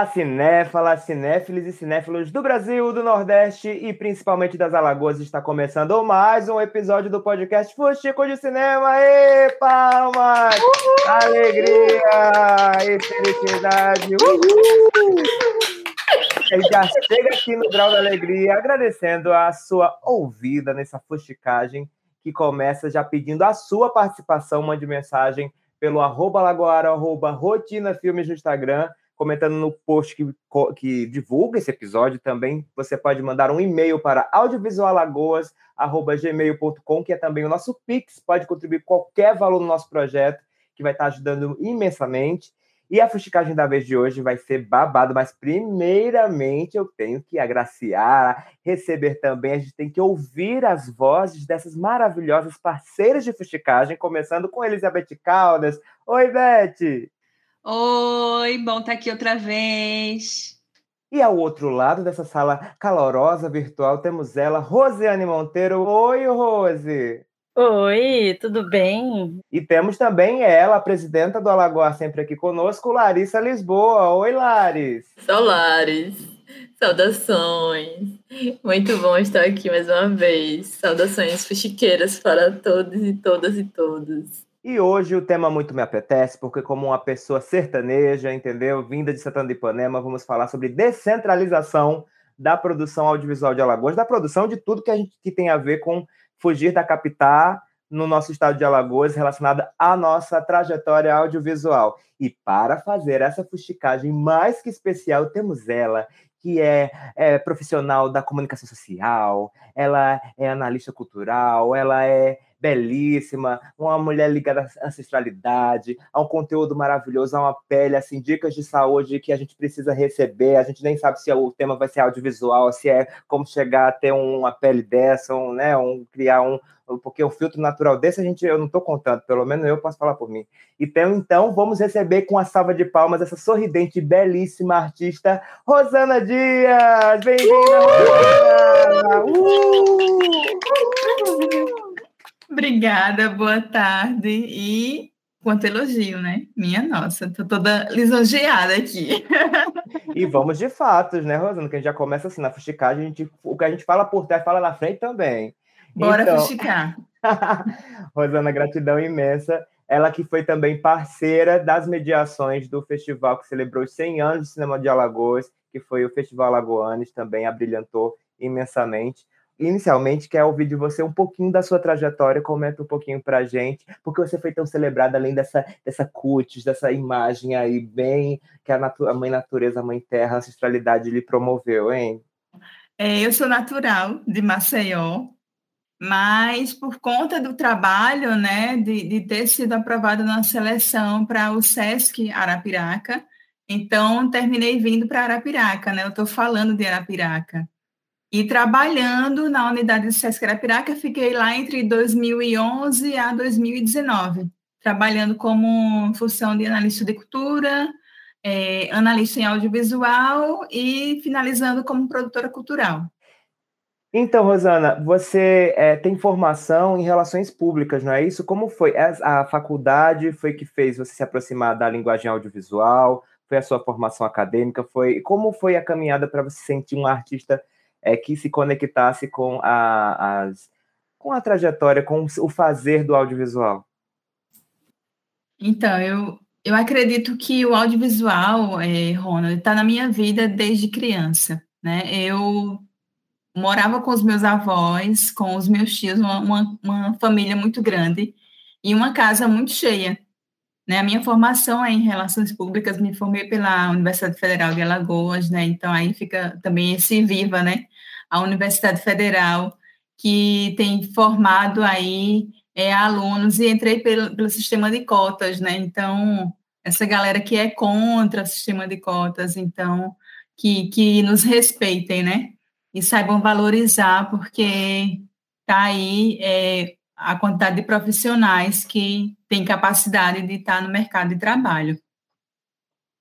Olá, cinéfalas, cinéfilos e cinéfilos do Brasil, do Nordeste e principalmente das Alagoas. Está começando mais um episódio do podcast Fuxico de Cinema. E palmas! Uhul! Alegria e felicidade! Uhul! Já chega aqui no grau da alegria, agradecendo a sua ouvida nessa fuxicagem que começa já pedindo a sua participação. Mande mensagem pelo arroba lagoara, arroba rotina filmes no Instagram comentando no post que, que divulga esse episódio também. Você pode mandar um e-mail para audiovisualagoas.gmail.com, que é também o nosso Pix, pode contribuir qualquer valor no nosso projeto, que vai estar ajudando imensamente. E a fusticagem da vez de hoje vai ser babado, mas primeiramente eu tenho que agraciar, receber também, a gente tem que ouvir as vozes dessas maravilhosas parceiras de fusticagem, começando com Elizabeth Caldas. Oi, Beth! Oi, bom estar tá aqui outra vez. E ao outro lado dessa sala calorosa virtual temos ela, Rosiane Monteiro. Oi, Rose! Oi, tudo bem? E temos também ela, a presidenta do Alagoas, sempre aqui conosco, Larissa Lisboa. Oi, Laris! Sou Laris. Saudações! Muito bom estar aqui mais uma vez. Saudações fuxiqueiras para todos e todas e todos. E hoje o tema muito me apetece, porque como uma pessoa sertaneja, entendeu? Vinda de Santana de Ipanema, vamos falar sobre descentralização da produção audiovisual de Alagoas, da produção de tudo que a gente que tem a ver com fugir da capital no nosso estado de Alagoas, relacionada à nossa trajetória audiovisual. E para fazer essa fusticagem mais que especial, temos ela, que é, é, profissional da comunicação social, ela é analista cultural, ela é belíssima, uma mulher ligada à ancestralidade, a um conteúdo maravilhoso, a uma pele, assim, dicas de saúde que a gente precisa receber. A gente nem sabe se o tema vai ser audiovisual, se é como chegar a ter uma pele dessa, um, né, um, criar um, porque um filtro natural desse a gente eu não estou contando, pelo menos eu posso falar por mim. Então, então vamos receber com a salva de palmas essa sorridente, belíssima artista Rosana Dias. Bem-vinda, Rosana! Uh! Obrigada, boa tarde. E quanto elogio, né? Minha nossa, tô toda lisonjeada aqui. E vamos de fatos, né, Rosana? Que a gente já começa assim, na a gente, o que a gente fala por trás, fala na frente também. Bora então... fuxicar. Rosana, gratidão imensa. Ela que foi também parceira das mediações do festival que celebrou os 100 anos de cinema de Alagoas, que foi o Festival Alagoanes, também abrilhantou imensamente inicialmente quer ouvir de você um pouquinho da sua trajetória, comenta um pouquinho pra gente, porque você foi tão celebrada além dessa, dessa cutis, dessa imagem aí bem que a, natu a mãe natureza, a mãe terra, a ancestralidade lhe promoveu, hein? É, eu sou natural de Maceió, mas por conta do trabalho, né, de, de ter sido aprovada na seleção para o SESC Arapiraca, então terminei vindo para Arapiraca, né? Eu estou falando de Arapiraca. E trabalhando na unidade de Sesc Arapiraca, fiquei lá entre 2011 a 2019, trabalhando como função de analista de cultura, é, analista em audiovisual e finalizando como produtora cultural. Então, Rosana, você é, tem formação em relações públicas, não é isso? Como foi? A faculdade foi que fez você se aproximar da linguagem audiovisual? Foi a sua formação acadêmica? Foi como foi a caminhada para você sentir um artista é, que se conectasse com a, as, com a trajetória, com o fazer do audiovisual? Então, eu, eu acredito que o audiovisual, é, Ronald, está na minha vida desde criança. Né? Eu morava com os meus avós, com os meus tios, uma, uma, uma família muito grande e uma casa muito cheia. Né? A minha formação é em relações públicas, me formei pela Universidade Federal de Alagoas, né? Então aí fica também esse viva, né? A Universidade Federal que tem formado aí é, alunos e entrei pelo, pelo sistema de cotas, né? Então essa galera que é contra o sistema de cotas, então que, que nos respeitem, né? E saibam valorizar, porque tá aí é, a quantidade de profissionais que têm capacidade de estar no mercado de trabalho.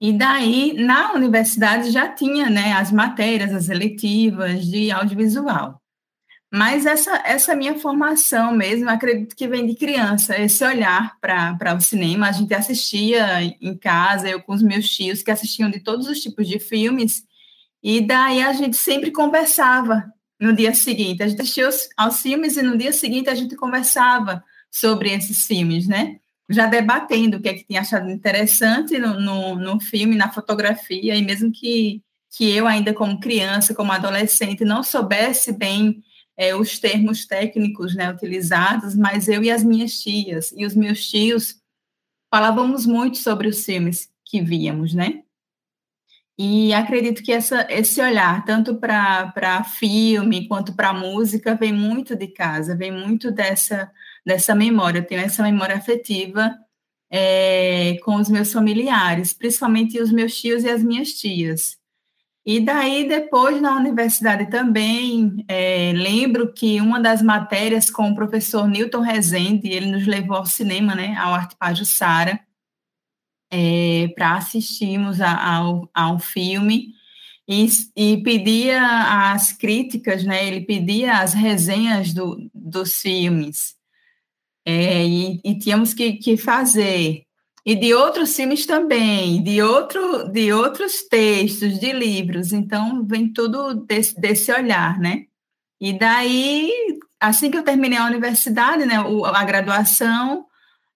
E daí, na universidade já tinha né, as matérias, as eletivas de audiovisual. Mas essa, essa minha formação mesmo, acredito que vem de criança, esse olhar para o cinema. A gente assistia em casa, eu com os meus tios, que assistiam de todos os tipos de filmes, e daí a gente sempre conversava no dia seguinte. A gente assistia aos, aos filmes e no dia seguinte a gente conversava sobre esses filmes, né? Já debatendo o que é que tinha achado interessante no, no, no filme, na fotografia, e mesmo que, que eu ainda como criança, como adolescente, não soubesse bem é, os termos técnicos né, utilizados, mas eu e as minhas tias e os meus tios falávamos muito sobre os filmes que víamos, né? E acredito que essa, esse olhar, tanto para filme quanto para música, vem muito de casa, vem muito dessa, dessa memória. Eu tenho essa memória afetiva é, com os meus familiares, principalmente os meus tios e as minhas tias. E daí, depois, na universidade também, é, lembro que uma das matérias com o professor Newton Rezende, ele nos levou ao cinema, né, ao Arte Pajussara, é, para assistirmos a, ao, ao filme e, e, pedia as críticas, né, ele pedia as resenhas do, dos filmes. É, e, e tínhamos que, que fazer e de outros filmes também, de, outro, de outros textos, de livros. Então, vem tudo desse, desse olhar, né? E daí, assim que eu terminei a universidade, né, a graduação,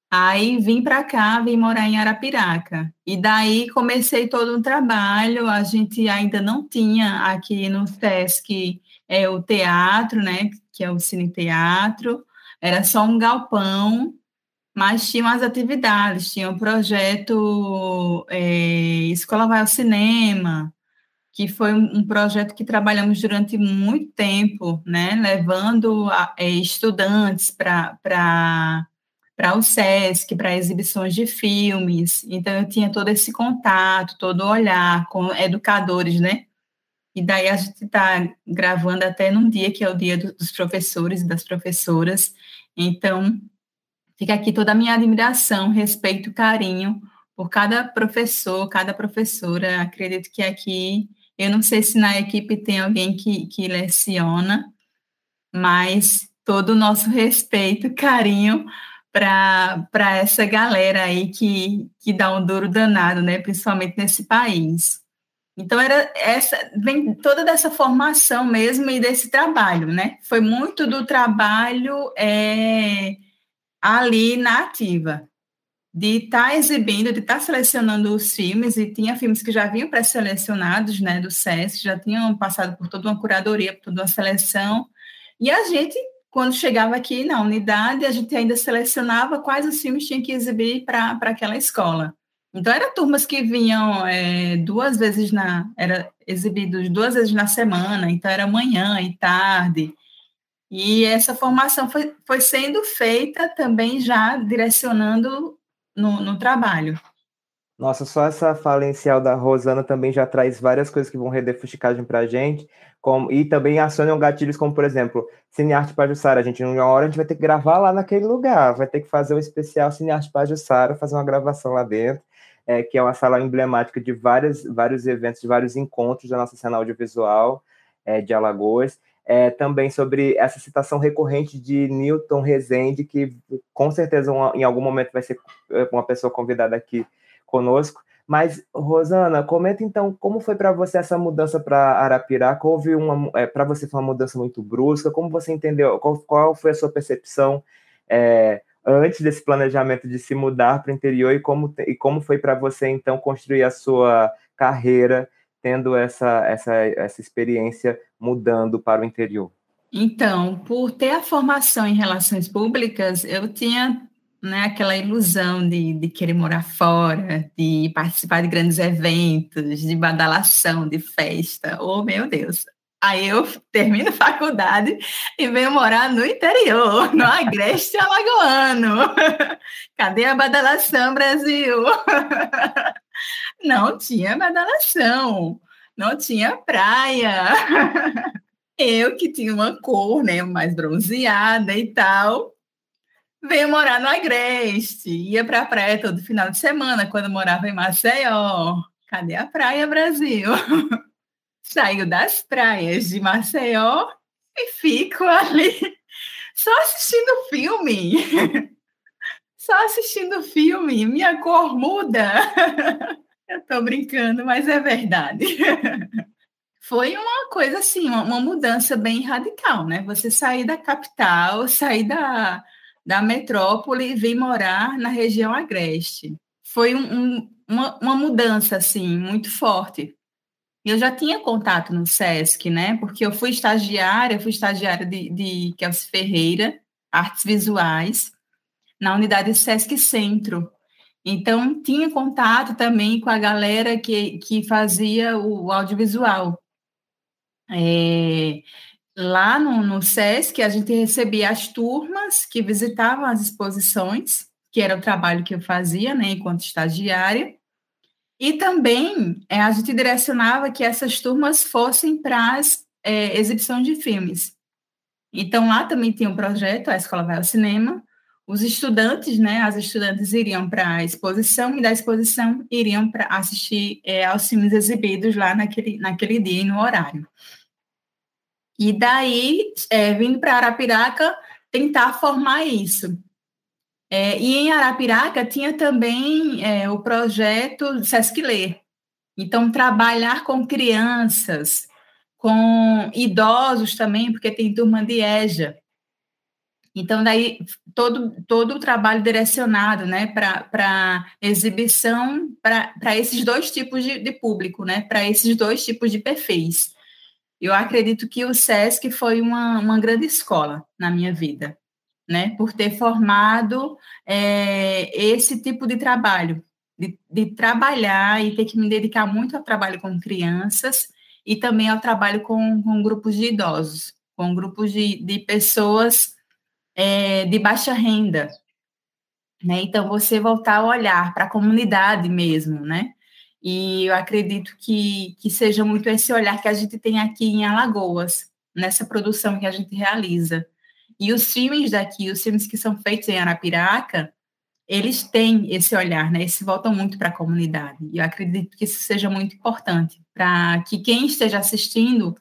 aí vim para cá, vim morar em Arapiraca. E daí comecei todo um trabalho, a gente ainda não tinha aqui no SESC é, o teatro, né, que é o Cine Teatro, era só um galpão, mas tinham as atividades, tinha o projeto é, Escola Vai ao Cinema, que foi um projeto que trabalhamos durante muito tempo, né, levando a, é, estudantes para para o SESC, para exibições de filmes. Então, eu tinha todo esse contato, todo o olhar com educadores, né? E daí a gente está gravando até num dia que é o dia do, dos professores e das professoras. Então, Fica aqui toda a minha admiração, respeito, carinho por cada professor, cada professora. Acredito que aqui, eu não sei se na equipe tem alguém que, que leciona, mas todo o nosso respeito, carinho para essa galera aí que, que dá um duro danado, né? Principalmente nesse país. Então era essa vem toda dessa formação mesmo e desse trabalho, né? Foi muito do trabalho é, ali na ativa, de estar tá exibindo, de estar tá selecionando os filmes, e tinha filmes que já vinham pré-selecionados, né, do SESC, já tinham passado por toda uma curadoria, por toda uma seleção, e a gente, quando chegava aqui na unidade, a gente ainda selecionava quais os filmes tinha que exibir para aquela escola. Então, eram turmas que vinham é, duas vezes na... Era exibidos duas vezes na semana, então era manhã e tarde, e essa formação foi, foi sendo feita também já direcionando no, no trabalho. Nossa, só essa fala inicial da Rosana também já traz várias coisas que vão render fuxicagem para a gente, como, e também acionam gatilhos como, por exemplo, Cinearte Pajussara. A gente, uma hora, a gente vai ter que gravar lá naquele lugar, vai ter que fazer um especial Cinearte Pajussara, fazer uma gravação lá dentro, é, que é uma sala emblemática de várias, vários eventos, de vários encontros da nossa cena audiovisual é, de Alagoas é, também sobre essa citação recorrente de Newton Rezende, que com certeza uma, em algum momento vai ser é, uma pessoa convidada aqui conosco. Mas, Rosana, comenta então como foi para você essa mudança para Arapiraca? Houve uma. É, para você foi uma mudança muito brusca? Como você entendeu? Qual, qual foi a sua percepção é, antes desse planejamento de se mudar para o interior e como, e como foi para você então construir a sua carreira tendo essa, essa, essa experiência mudando para o interior? Então, por ter a formação em relações públicas, eu tinha né, aquela ilusão de, de querer morar fora, de participar de grandes eventos, de badalação, de festa. Oh, meu Deus! Aí eu termino faculdade e venho morar no interior, no Agreste Alagoano. Cadê a badalação, Brasil? Não tinha badalação, não tinha praia. Eu que tinha uma cor, né, mais bronzeada e tal, veio morar no Agreste, ia para a praia todo final de semana, quando morava em Maceió. Cadê a praia, Brasil? Saiu das praias de Maceió e fico ali só assistindo filme. Só assistindo filme, minha cor muda. Eu tô brincando, mas é verdade. Foi uma coisa assim, uma mudança bem radical, né? Você sair da capital, sair da, da metrópole e vir morar na região agreste. Foi um, um, uma, uma mudança, assim, muito forte. Eu já tinha contato no SESC, né? Porque eu fui estagiária, fui estagiária de, de Kelsey Ferreira, Artes Visuais, na unidade SESC Centro. Então, tinha contato também com a galera que, que fazia o audiovisual. É, lá no, no SESC, a gente recebia as turmas que visitavam as exposições, que era o trabalho que eu fazia, né, enquanto estagiária, e também é, a gente direcionava que essas turmas fossem para as é, exibições de filmes. Então, lá também tinha um projeto, a Escola Vai ao Cinema, os estudantes, né, as estudantes iriam para a exposição e da exposição iriam para assistir é, aos filmes exibidos lá naquele, naquele dia e no horário. E daí, é, vindo para Arapiraca, tentar formar isso. É, e em Arapiraca tinha também é, o projeto Sesc Ler. Então, trabalhar com crianças, com idosos também, porque tem turma de EJA. Então, daí, todo, todo o trabalho direcionado né, para exibição para esses dois tipos de, de público, né, para esses dois tipos de perfis. Eu acredito que o SESC foi uma, uma grande escola na minha vida, né, por ter formado é, esse tipo de trabalho, de, de trabalhar e ter que me dedicar muito ao trabalho com crianças e também ao trabalho com, com grupos de idosos, com grupos de, de pessoas é, de baixa renda. Né? Então, você voltar a olhar para a comunidade mesmo, né? E eu acredito que, que seja muito esse olhar que a gente tem aqui em Alagoas, nessa produção que a gente realiza. E os filmes daqui, os filmes que são feitos em Arapiraca, eles têm esse olhar, né? Eles voltam muito para a comunidade. E eu acredito que isso seja muito importante para que quem esteja assistindo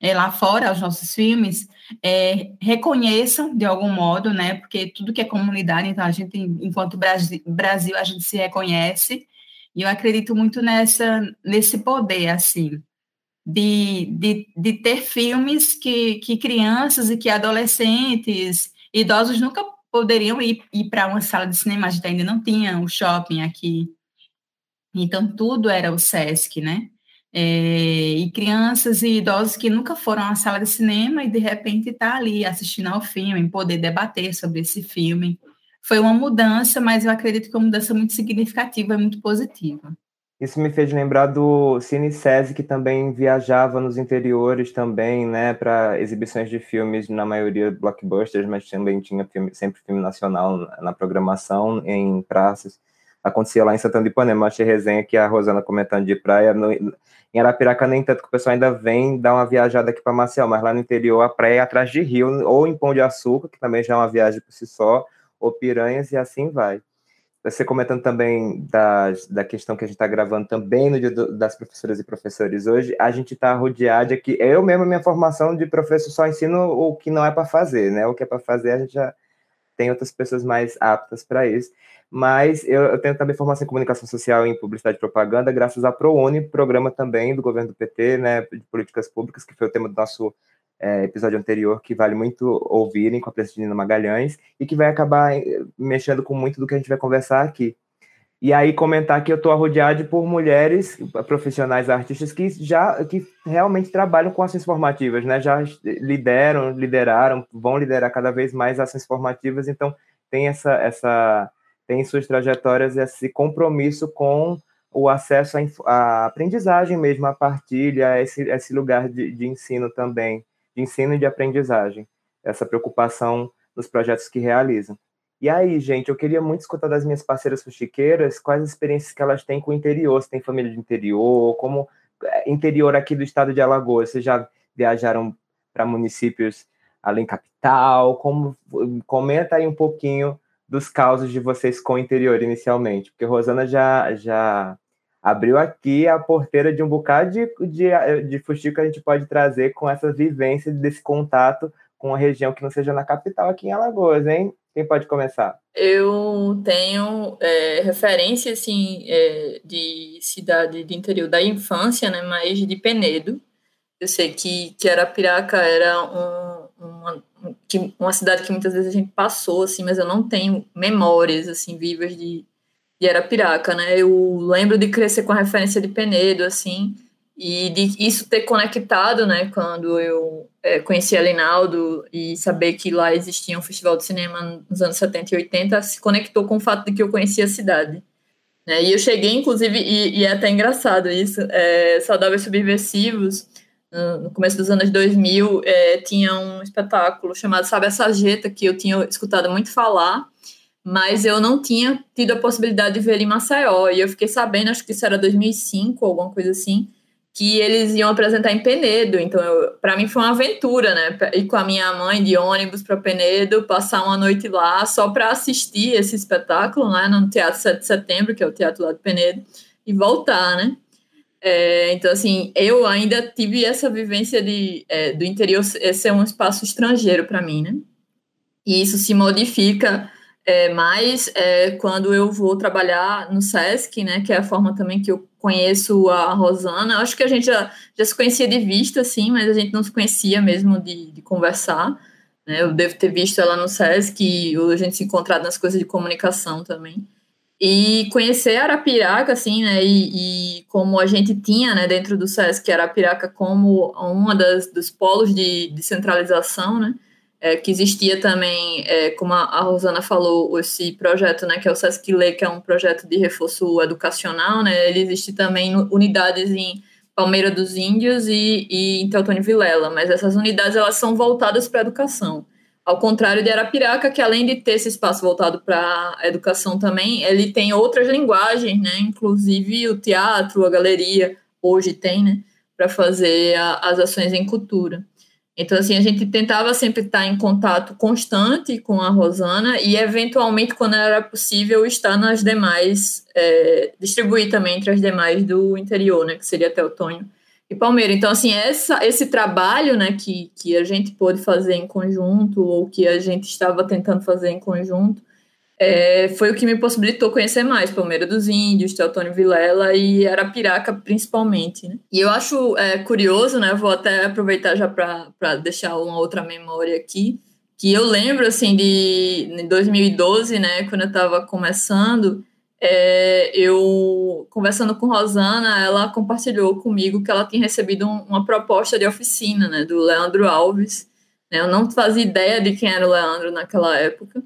é, lá fora os nossos filmes é, reconheçam de algum modo, né? Porque tudo que é comunidade, então a gente, enquanto Brasil, Brasil a gente se reconhece. E eu acredito muito nessa nesse poder, assim, de, de, de ter filmes que, que crianças e que adolescentes, idosos nunca poderiam ir, ir para uma sala de cinema, a gente ainda não tinha o shopping aqui. Então, tudo era o SESC, né? É, e crianças e idosos que nunca foram à sala de cinema e de repente está ali assistindo ao filme, poder debater sobre esse filme. Foi uma mudança, mas eu acredito que é uma mudança muito significativa e muito positiva. Isso me fez lembrar do Cine SESI, que também viajava nos interiores também, né, para exibições de filmes, na maioria blockbusters, mas também tinha filme, sempre filme nacional na programação, em praças acontecia lá em Santana de Ipanema. Achei resenha que a Rosana comentando de praia. No, em Arapiraca, nem tanto, que o pessoal ainda vem dar uma viajada aqui para Marcial, mas lá no interior, a praia é atrás de rio, ou em Pão de Açúcar, que também já é uma viagem por si só, ou Piranhas, e assim vai. Você comentando também das, da questão que a gente está gravando também no dia do, das professoras e professores hoje, a gente está rodeado aqui. Eu mesmo, minha formação de professor, só ensino o que não é para fazer, né? O que é para fazer, a gente já tem outras pessoas mais aptas para isso mas eu, eu, tenho também formação em comunicação social e em publicidade e propaganda, graças à ProUni, programa também do governo do PT, né, de políticas públicas, que foi o tema do nosso é, episódio anterior, que vale muito ouvirem com a Nina Magalhães, e que vai acabar eh, mexendo com muito do que a gente vai conversar aqui. E aí comentar que eu estou rodeado por mulheres profissionais artistas que já que realmente trabalham com ações formativas, né? Já lideram, lideraram, vão liderar cada vez mais ações formativas, então tem essa essa tem em suas trajetórias esse compromisso com o acesso à, aprendizagem mesmo, à partilha, esse, esse lugar de, de ensino também, de ensino e de aprendizagem, essa preocupação nos projetos que realizam. E aí, gente, eu queria muito escutar das minhas parceiras fuxiqueiras quais as experiências que elas têm com o interior, se tem família de interior, como é, interior aqui do estado de Alagoas, vocês já viajaram para municípios além capital, como comenta aí um pouquinho dos causos de vocês com o interior inicialmente, porque Rosana já já abriu aqui a porteira de um bocado de, de, de fuxico que a gente pode trazer com essa vivência desse contato com uma região que não seja na capital aqui em Alagoas, hein? Quem pode começar? Eu tenho é, referência, assim, é, de cidade de interior da infância, né, mas de Penedo. Eu sei que, que Arapiraca era um, uma, que, uma cidade que muitas vezes a gente passou, assim, mas eu não tenho memórias, assim, vivas de, de Arapiraca, né? Eu lembro de crescer com a referência de Penedo, assim, e de isso ter conectado, né, quando eu é, conheci a Linaldo e saber que lá existia um festival de cinema nos anos 70 e 80, se conectou com o fato de que eu conhecia a cidade. Né? E eu cheguei, inclusive, e, e é até engraçado isso, é, Saudáveis Subversivos, no começo dos anos 2000, é, tinha um espetáculo chamado Sabe a Sarjeta, que eu tinha escutado muito falar, mas eu não tinha tido a possibilidade de ver ele em Maceió, e eu fiquei sabendo, acho que isso era 2005, alguma coisa assim, que eles iam apresentar em Penedo. Então, para mim foi uma aventura, né? Ir com a minha mãe de ônibus para Penedo, passar uma noite lá só para assistir esse espetáculo, né? No Teatro 7 de Setembro, que é o teatro lá de Penedo, e voltar, né? É, então, assim, eu ainda tive essa vivência de, é, do interior ser um espaço estrangeiro para mim, né? E isso se modifica é, mais é, quando eu vou trabalhar no SESC, né? Que é a forma também que eu conheço a Rosana. Acho que a gente já, já se conhecia de vista, assim, mas a gente não se conhecia mesmo de, de conversar. Né? Eu devo ter visto ela no SESC, ou a gente se encontrado nas coisas de comunicação também. E conhecer Arapiraca, assim, né, e, e, como a gente tinha, né, dentro do SESC, Arapiraca como uma das, dos polos de descentralização, né, é, que existia também, é, como a, Rosana falou, esse projeto, né, que é o Sesc Lê, que é um projeto de reforço educacional, né, ele existe também unidades em Palmeira dos Índios e, e em Teotônio Vilela, mas essas unidades, elas são voltadas para a educação. Ao contrário de Arapiraca, que além de ter esse espaço voltado para a educação também, ele tem outras linguagens, né, inclusive o teatro, a galeria, hoje tem, né, para fazer a, as ações em cultura. Então, assim, a gente tentava sempre estar em contato constante com a Rosana e, eventualmente, quando era possível, estar nas demais, é, distribuir também entre as demais do interior, né, que seria Teotônio e Palmeira. Então, assim, essa, esse trabalho, né, que, que a gente pôde fazer em conjunto ou que a gente estava tentando fazer em conjunto, é, foi o que me possibilitou conhecer mais Palmeira dos Índios, Teotônio Vilela e Arapiraca, principalmente. Né? E eu acho é, curioso, né? Vou até aproveitar já para deixar uma outra memória aqui, que eu lembro, assim, de em 2012, né? Quando eu estava começando, é, eu, conversando com Rosana, ela compartilhou comigo que ela tinha recebido um, uma proposta de oficina, né? Do Leandro Alves. Né? Eu não fazia ideia de quem era o Leandro naquela época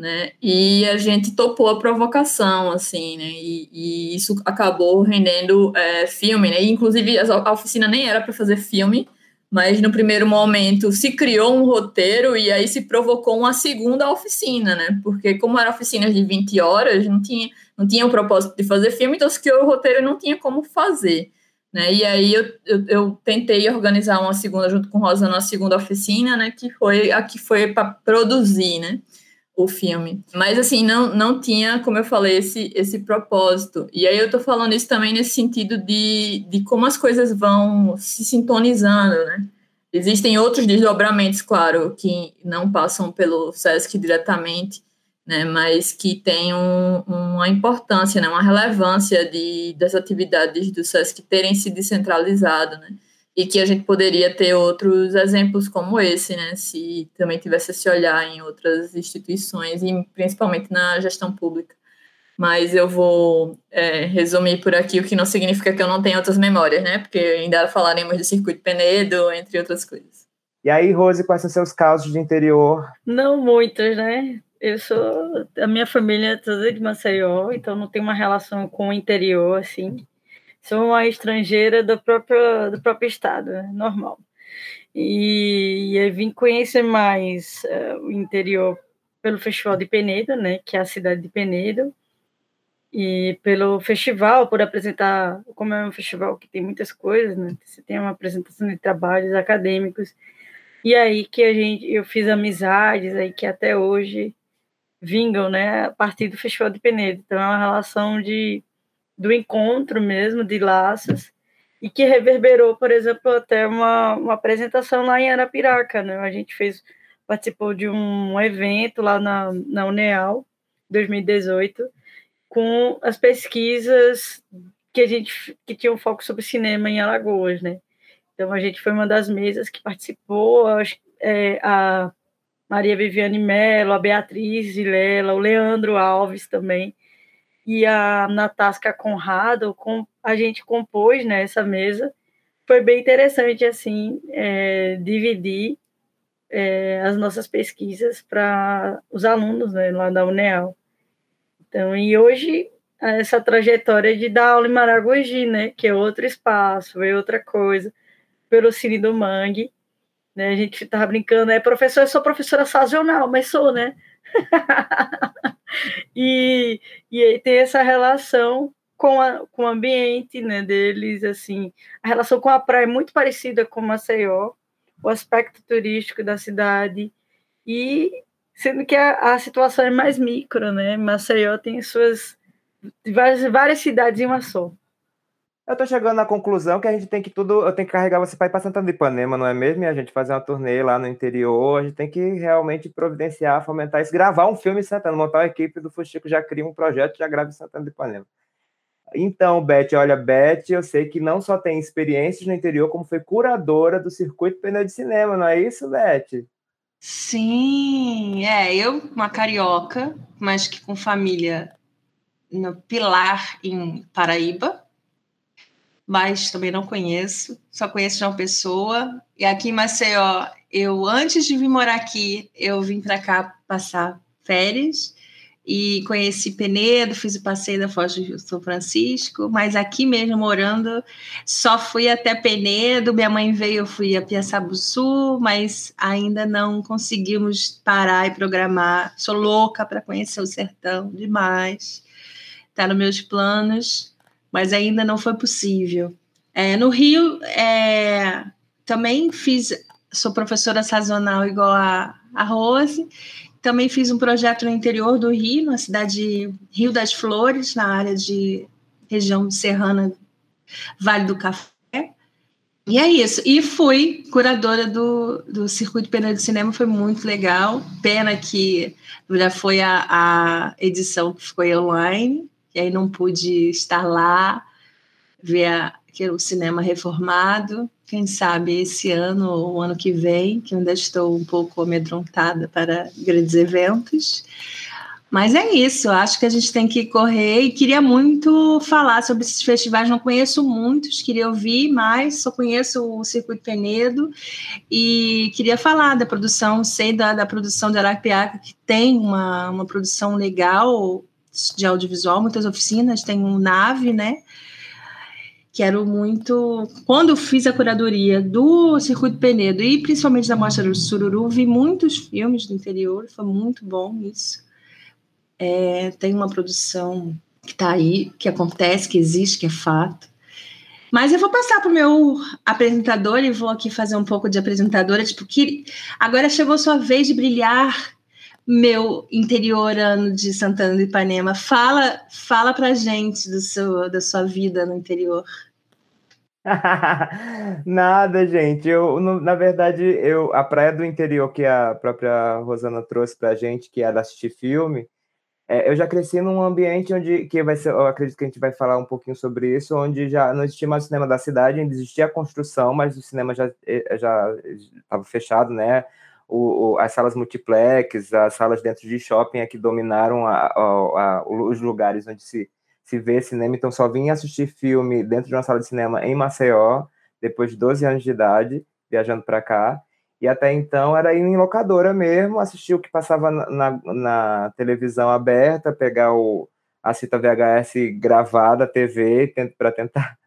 né? E a gente topou a provocação, assim, né? E, e isso acabou rendendo é, filme, né? E, inclusive, a oficina nem era para fazer filme, mas no primeiro momento se criou um roteiro e aí se provocou uma segunda oficina, né? Porque como era oficinas de 20 horas, não tinha, não tinha o propósito de fazer filme, então se criou o roteiro e não tinha como fazer. Né? E aí eu, eu, eu, tentei organizar uma segunda junto com Rosana, uma segunda oficina, né? Que foi a que foi para produzir, né? O filme. Mas assim, não, não tinha, como eu falei, esse, esse propósito. E aí eu tô falando isso também nesse sentido de, de como as coisas vão se sintonizando, né? Existem outros desdobramentos, claro, que não passam pelo SESC diretamente, né, mas que têm um, uma importância, né, uma relevância de, das atividades do SESC terem se descentralizado, né? E que a gente poderia ter outros exemplos como esse, né, se também tivesse esse olhar em outras instituições e principalmente na gestão pública. Mas eu vou é, resumir por aqui, o que não significa que eu não tenha outras memórias, né, porque ainda falaremos do circuito Penedo, entre outras coisas. E aí, Rose, quais são seus casos de interior? Não muitos, né? Eu sou. A minha família é toda de Maceió, então não tem uma relação com o interior, assim sou uma estrangeira do próprio, do próprio estado, é normal. E, e vim conhecer mais uh, o interior pelo Festival de Penedo, né, que é a cidade de Penedo, e pelo festival, por apresentar, como é um festival que tem muitas coisas, né, você tem uma apresentação de trabalhos acadêmicos, e aí que a gente, eu fiz amizades aí que até hoje vingam, né, a partir do Festival de Penedo. Então é uma relação de do encontro mesmo, de laços, e que reverberou, por exemplo, até uma, uma apresentação lá em Arapiraca, né? A gente fez, participou de um evento lá na, na Uneal, 2018, com as pesquisas que a gente que tinha um foco sobre cinema em Alagoas, né? Então a gente foi uma das mesas que participou, é, a Maria Viviane Mello, a Beatriz Vilela, o Leandro Alves também, e a Natasca Conrado, com, a gente compôs né, mesa. Foi bem interessante, assim, é, dividir é, as nossas pesquisas para os alunos né, lá da UNEAL. Então, e hoje, essa trajetória de dar aula em Maragogi, né, que é outro espaço, é outra coisa, pelo Cine do Mangue, né, a gente estava brincando, é professor, eu sou professora sazonal, mas sou, né? e, e aí tem essa relação com, a, com o ambiente né, deles, assim, a relação com a praia é muito parecida com Maceió, o aspecto turístico da cidade, e sendo que a, a situação é mais micro, né? Maceió tem suas várias, várias cidades em uma só. Eu tô chegando na conclusão que a gente tem que tudo. Eu tenho que carregar você para ir para Santana de Ipanema, não é mesmo? E a gente fazer uma turnê lá no interior. A gente tem que realmente providenciar, fomentar isso, gravar um filme em Santana, montar uma equipe do Fuxico, já cria um projeto, já grava em Santana de Ipanema. Então, Beth, olha, Beth, eu sei que não só tem experiências no interior, como foi curadora do circuito pneu de cinema, não é isso, Beth? Sim, é, eu, uma carioca, mas que com família no Pilar, em Paraíba, mas também não conheço, só conheço uma pessoa. E aqui em Maceió, eu antes de vir morar aqui, eu vim para cá passar férias e conheci Penedo, fiz o passeio da Foz do São Francisco, mas aqui mesmo morando, só fui até Penedo, minha mãe veio, eu fui a Piaçabuçu, mas ainda não conseguimos parar e programar. Sou louca para conhecer o sertão demais. Está nos meus planos mas ainda não foi possível. É, no Rio, é, também fiz, sou professora sazonal igual a, a Rose, também fiz um projeto no interior do Rio, na cidade de Rio das Flores, na área de região serrana, Vale do Café. E é isso. E fui curadora do, do Circuito Pena de Cinema, foi muito legal. Pena que já foi a, a edição que ficou online, e aí não pude estar lá, ver a, o cinema reformado. Quem sabe esse ano ou o ano que vem, que ainda estou um pouco amedrontada para grandes eventos. Mas é isso, acho que a gente tem que correr e queria muito falar sobre esses festivais. Não conheço muitos, queria ouvir mais, só conheço o Circuito Penedo e queria falar da produção, sei da, da produção de Arapiaca, que tem uma, uma produção legal, de audiovisual, muitas oficinas, tem um nave, né? Quero muito. Quando eu fiz a curadoria do Circuito Penedo e principalmente da Mostra do Sururu, vi muitos filmes do interior, foi muito bom isso. É, tem uma produção que está aí, que acontece, que existe, que é fato. Mas eu vou passar para o meu apresentador e vou aqui fazer um pouco de apresentadora, tipo, que agora chegou sua vez de brilhar meu interiorano de Santana do Ipanema. Fala, fala pra gente do seu, da sua vida no interior. Nada, gente. Eu, na verdade, eu a praia do interior que a própria Rosana trouxe pra gente, que era assistir filme, é, eu já cresci num ambiente onde que vai ser, eu acredito que a gente vai falar um pouquinho sobre isso, onde já não existia mais o cinema da cidade, ainda existia a construção, mas o cinema já eh, já estava fechado, né? O, o, as salas multiplex, as salas dentro de shopping é que dominaram a, a, a, os lugares onde se, se vê cinema. Então, só vim assistir filme dentro de uma sala de cinema em Maceió, depois de 12 anos de idade, viajando para cá. E até então era ir em locadora mesmo, assistir o que passava na, na, na televisão aberta, pegar o, a fita VHS gravada, TV, para tentar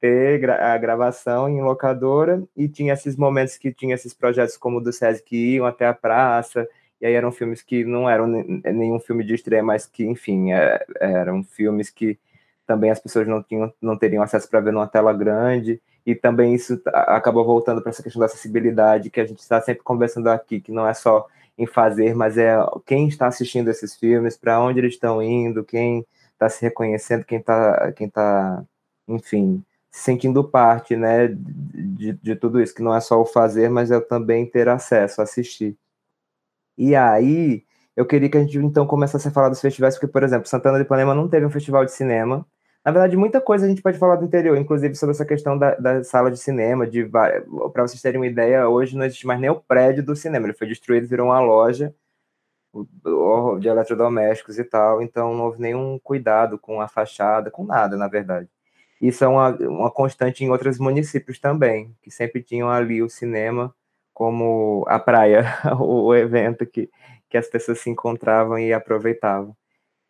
ter a gravação em locadora e tinha esses momentos que tinha esses projetos como o do SESI que iam até a praça, e aí eram filmes que não eram nenhum filme de estreia, mas que, enfim, é, eram filmes que também as pessoas não, tinham, não teriam acesso para ver numa tela grande, e também isso acabou voltando para essa questão da acessibilidade, que a gente está sempre conversando aqui, que não é só em fazer, mas é quem está assistindo esses filmes, para onde eles estão indo, quem tá se reconhecendo, quem está, quem tá, enfim, se sentindo parte, né, de, de tudo isso, que não é só o fazer, mas é também ter acesso, assistir. E aí, eu queria que a gente então começasse a falar dos festivais, porque, por exemplo, Santana de Panema não teve um festival de cinema. Na verdade, muita coisa a gente pode falar do interior, inclusive sobre essa questão da, da sala de cinema. De, para vocês terem uma ideia, hoje não existe mais nem o prédio do cinema, ele foi destruído, virou uma loja de eletrodomésticos e tal, então não houve nenhum cuidado com a fachada, com nada, na verdade. Isso é uma, uma constante em outros municípios também, que sempre tinham ali o cinema como a praia, o evento que, que as pessoas se encontravam e aproveitavam.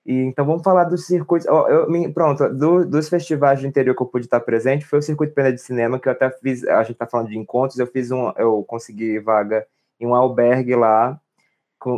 E, então vamos falar dos circuitos. Eu, eu, pronto, do, dos festivais do interior que eu pude estar presente foi o Circuito Pena de Cinema, que eu até fiz. A gente está falando de encontros, eu fiz um. Eu consegui vaga em um albergue lá,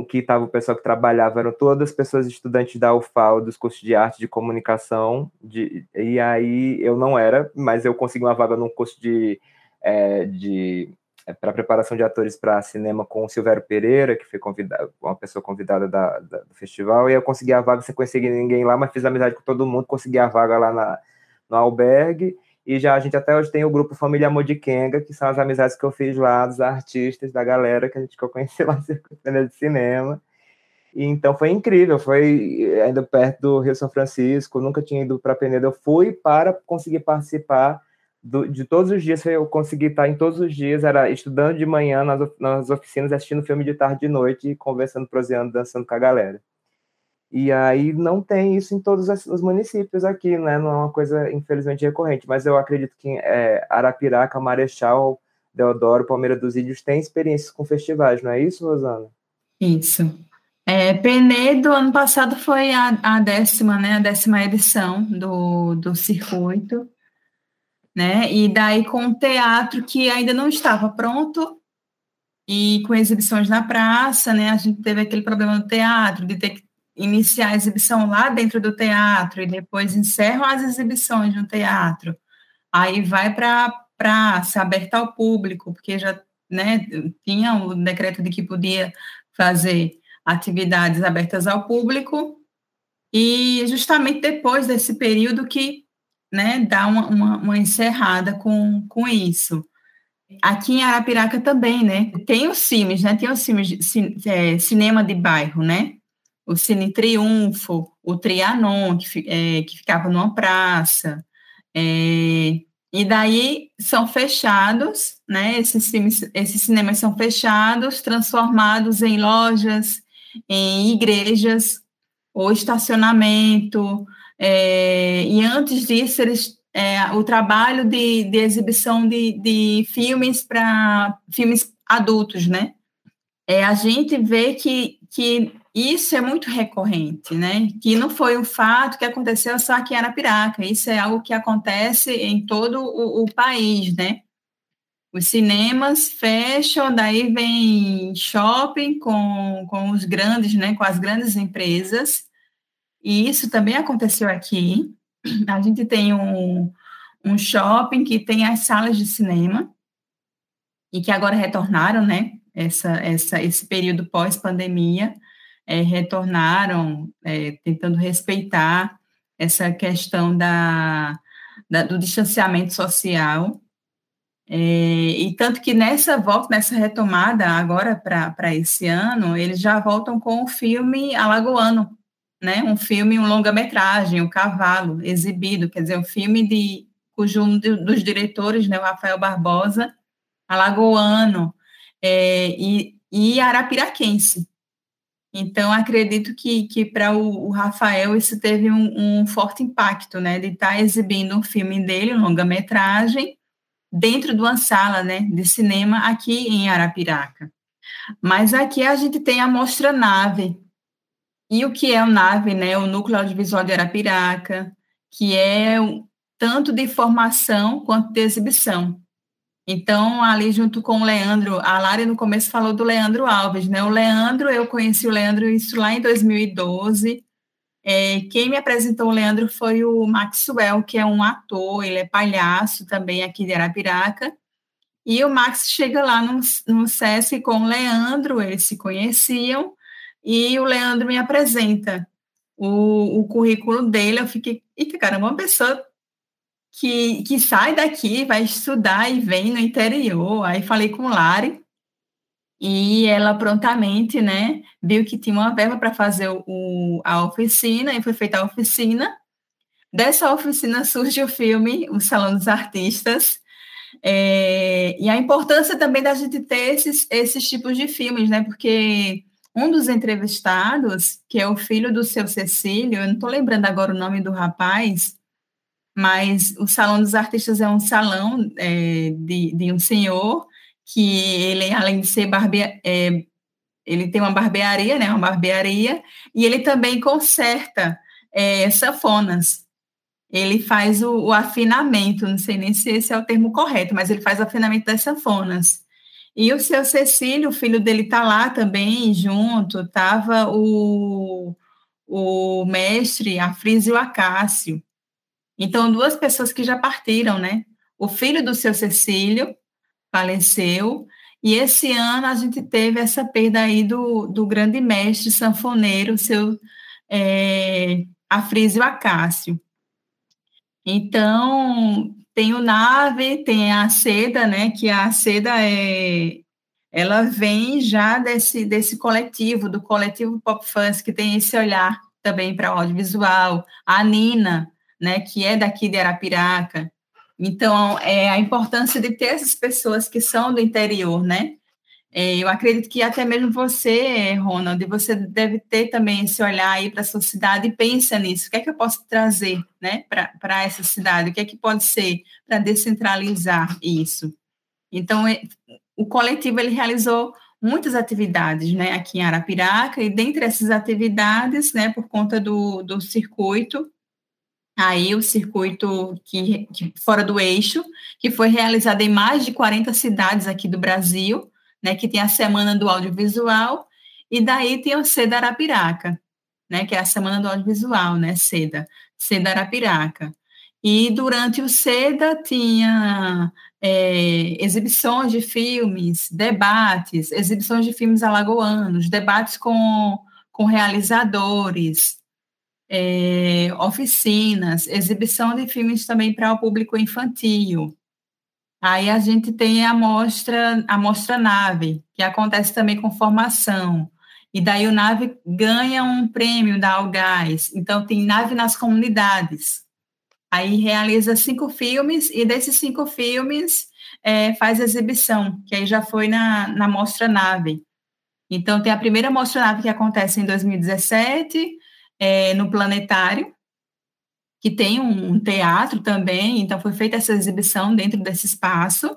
que estava o pessoal que trabalhava, eram todas as pessoas estudantes da UFAL, dos cursos de arte de comunicação, de, e aí eu não era, mas eu consegui uma vaga num curso de, é, de é, para preparação de atores para cinema com o Silvério Pereira, que foi convidado, uma pessoa convidada da, da, do festival, e eu consegui a vaga sem conhecer ninguém lá, mas fiz amizade com todo mundo, consegui a vaga lá na, no albergue, e já a gente até hoje tem o grupo Família Amor de Kenga, que são as amizades que eu fiz lá, dos artistas, da galera que a gente que eu conheci lá no de cinema. E, então foi incrível, foi ainda perto do Rio São Francisco, nunca tinha ido para Penedo, eu fui para conseguir participar do, de todos os dias, eu consegui estar em todos os dias, era estudando de manhã nas, nas oficinas, assistindo filme de tarde e de noite, conversando, proseando, dançando com a galera. E aí não tem isso em todos os municípios aqui, né? Não é uma coisa, infelizmente, recorrente, mas eu acredito que é, Arapiraca, Marechal, Deodoro, Palmeira dos Índios têm experiências com festivais, não é isso, Rosana? Isso. É, Penedo, ano passado foi a, a décima, né? A décima edição do, do circuito né? E daí com o teatro que ainda não estava pronto e com exibições na praça, né? A gente teve aquele problema no teatro de ter que iniciar a exibição lá dentro do teatro e depois encerram as exibições no teatro. Aí vai para praça, aberta ao público, porque já né, tinha o decreto de que podia fazer atividades abertas ao público, e justamente depois desse período que né, dar uma, uma, uma encerrada com, com isso. Aqui em Arapiraca também, né? Tem os CIMES, né? Tem os CIMES, é, cinema de bairro, né? O Cine Triunfo, o Trianon, que, é, que ficava numa praça. É, e daí são fechados, né? Esses, esses cinemas são fechados, transformados em lojas, em igrejas, ou estacionamento, é, e antes disso, eles, é, o trabalho de, de exibição de, de filmes para filmes adultos, né? É, a gente vê que, que isso é muito recorrente, né? Que não foi um fato que aconteceu só aqui em Arapiraca, isso é algo que acontece em todo o, o país, né? Os cinemas fecham, daí vem shopping com, com os grandes, né? Com as grandes empresas, e isso também aconteceu aqui. A gente tem um, um shopping que tem as salas de cinema e que agora retornaram, né? Essa, essa, esse período pós-pandemia, é, retornaram é, tentando respeitar essa questão da, da do distanciamento social. É, e tanto que nessa volta, nessa retomada agora para esse ano, eles já voltam com o filme Alagoano, né, um filme, um longa-metragem, O Cavalo, exibido, quer dizer, um filme de cujo um dos diretores, né, o Rafael Barbosa, alagoano é, e, e arapiraquense. Então, acredito que, que para o, o, Rafael isso teve um, um, forte impacto, né, de estar tá exibindo um filme dele, um longa-metragem, dentro de uma sala, né, de cinema aqui em Arapiraca. Mas aqui a gente tem a Mostra Nave, e o que é o NAVE, né, o Núcleo Audiovisual de Arapiraca, que é tanto de formação quanto de exibição. Então, ali junto com o Leandro, a Lara no começo falou do Leandro Alves, né? O Leandro, eu conheci o Leandro isso lá em 2012. É, quem me apresentou o Leandro foi o Maxwell, que é um ator, ele é palhaço também aqui de Arapiraca. E o Max chega lá no, no SESC com o Leandro, eles se conheciam, e o Leandro me apresenta o, o currículo dele, eu fiquei, eita, caramba, uma pessoa que, que sai daqui, vai estudar e vem no interior. Aí falei com Lari, e ela prontamente, né, viu que tinha uma verba para fazer o, a oficina, e foi feita a oficina. Dessa oficina surge o filme O Salão dos Artistas, é, e a importância também da gente ter esses, esses tipos de filmes, né, porque um dos entrevistados, que é o filho do seu Cecílio, eu não estou lembrando agora o nome do rapaz, mas o Salão dos Artistas é um salão é, de, de um senhor que ele, além de ser barbeiro, é, ele tem uma barbearia, né, uma barbearia, e ele também conserta é, sanfonas. Ele faz o, o, afinamento, não sei nem se esse é o termo correto, mas ele faz o afinamento das sanfonas. E o seu Cecílio, o filho dele, está lá também, junto, estava o, o mestre Afrísio Acácio. Então, duas pessoas que já partiram, né? O filho do seu Cecílio faleceu, e esse ano a gente teve essa perda aí do, do grande mestre sanfoneiro, seu é, Afrísio Acácio. Então, tem o nave, tem a seda, né? Que a seda é, ela vem já desse, desse coletivo, do coletivo Pop Fans, que tem esse olhar também para audiovisual. A Nina, né? Que é daqui de Arapiraca. Então, é a importância de ter essas pessoas que são do interior, né? É, eu acredito que até mesmo você, Ronald, você deve ter também esse olhar aí para a sua cidade e pensa nisso. O que é que eu posso trazer né, para essa cidade? O que é que pode ser para descentralizar isso? Então, é, o coletivo ele realizou muitas atividades né, aqui em Arapiraca, e dentre essas atividades, né, por conta do, do circuito, aí o circuito que, que, fora do eixo, que foi realizado em mais de 40 cidades aqui do Brasil, né, que tem a Semana do Audiovisual, e daí tem o Seda Arapiraca, né, que é a Semana do Audiovisual, né, Seda, Seda Arapiraca. E durante o Seda tinha é, exibições de filmes, debates, exibições de filmes alagoanos, debates com, com realizadores, é, oficinas, exibição de filmes também para o público infantil. Aí a gente tem a mostra, a mostra nave, que acontece também com formação. E daí o nave ganha um prêmio da Algás. Então tem nave nas comunidades. Aí realiza cinco filmes e desses cinco filmes é, faz exibição, que aí já foi na, na mostra nave. Então tem a primeira mostra nave que acontece em 2017 é, no planetário que tem um teatro também, então foi feita essa exibição dentro desse espaço.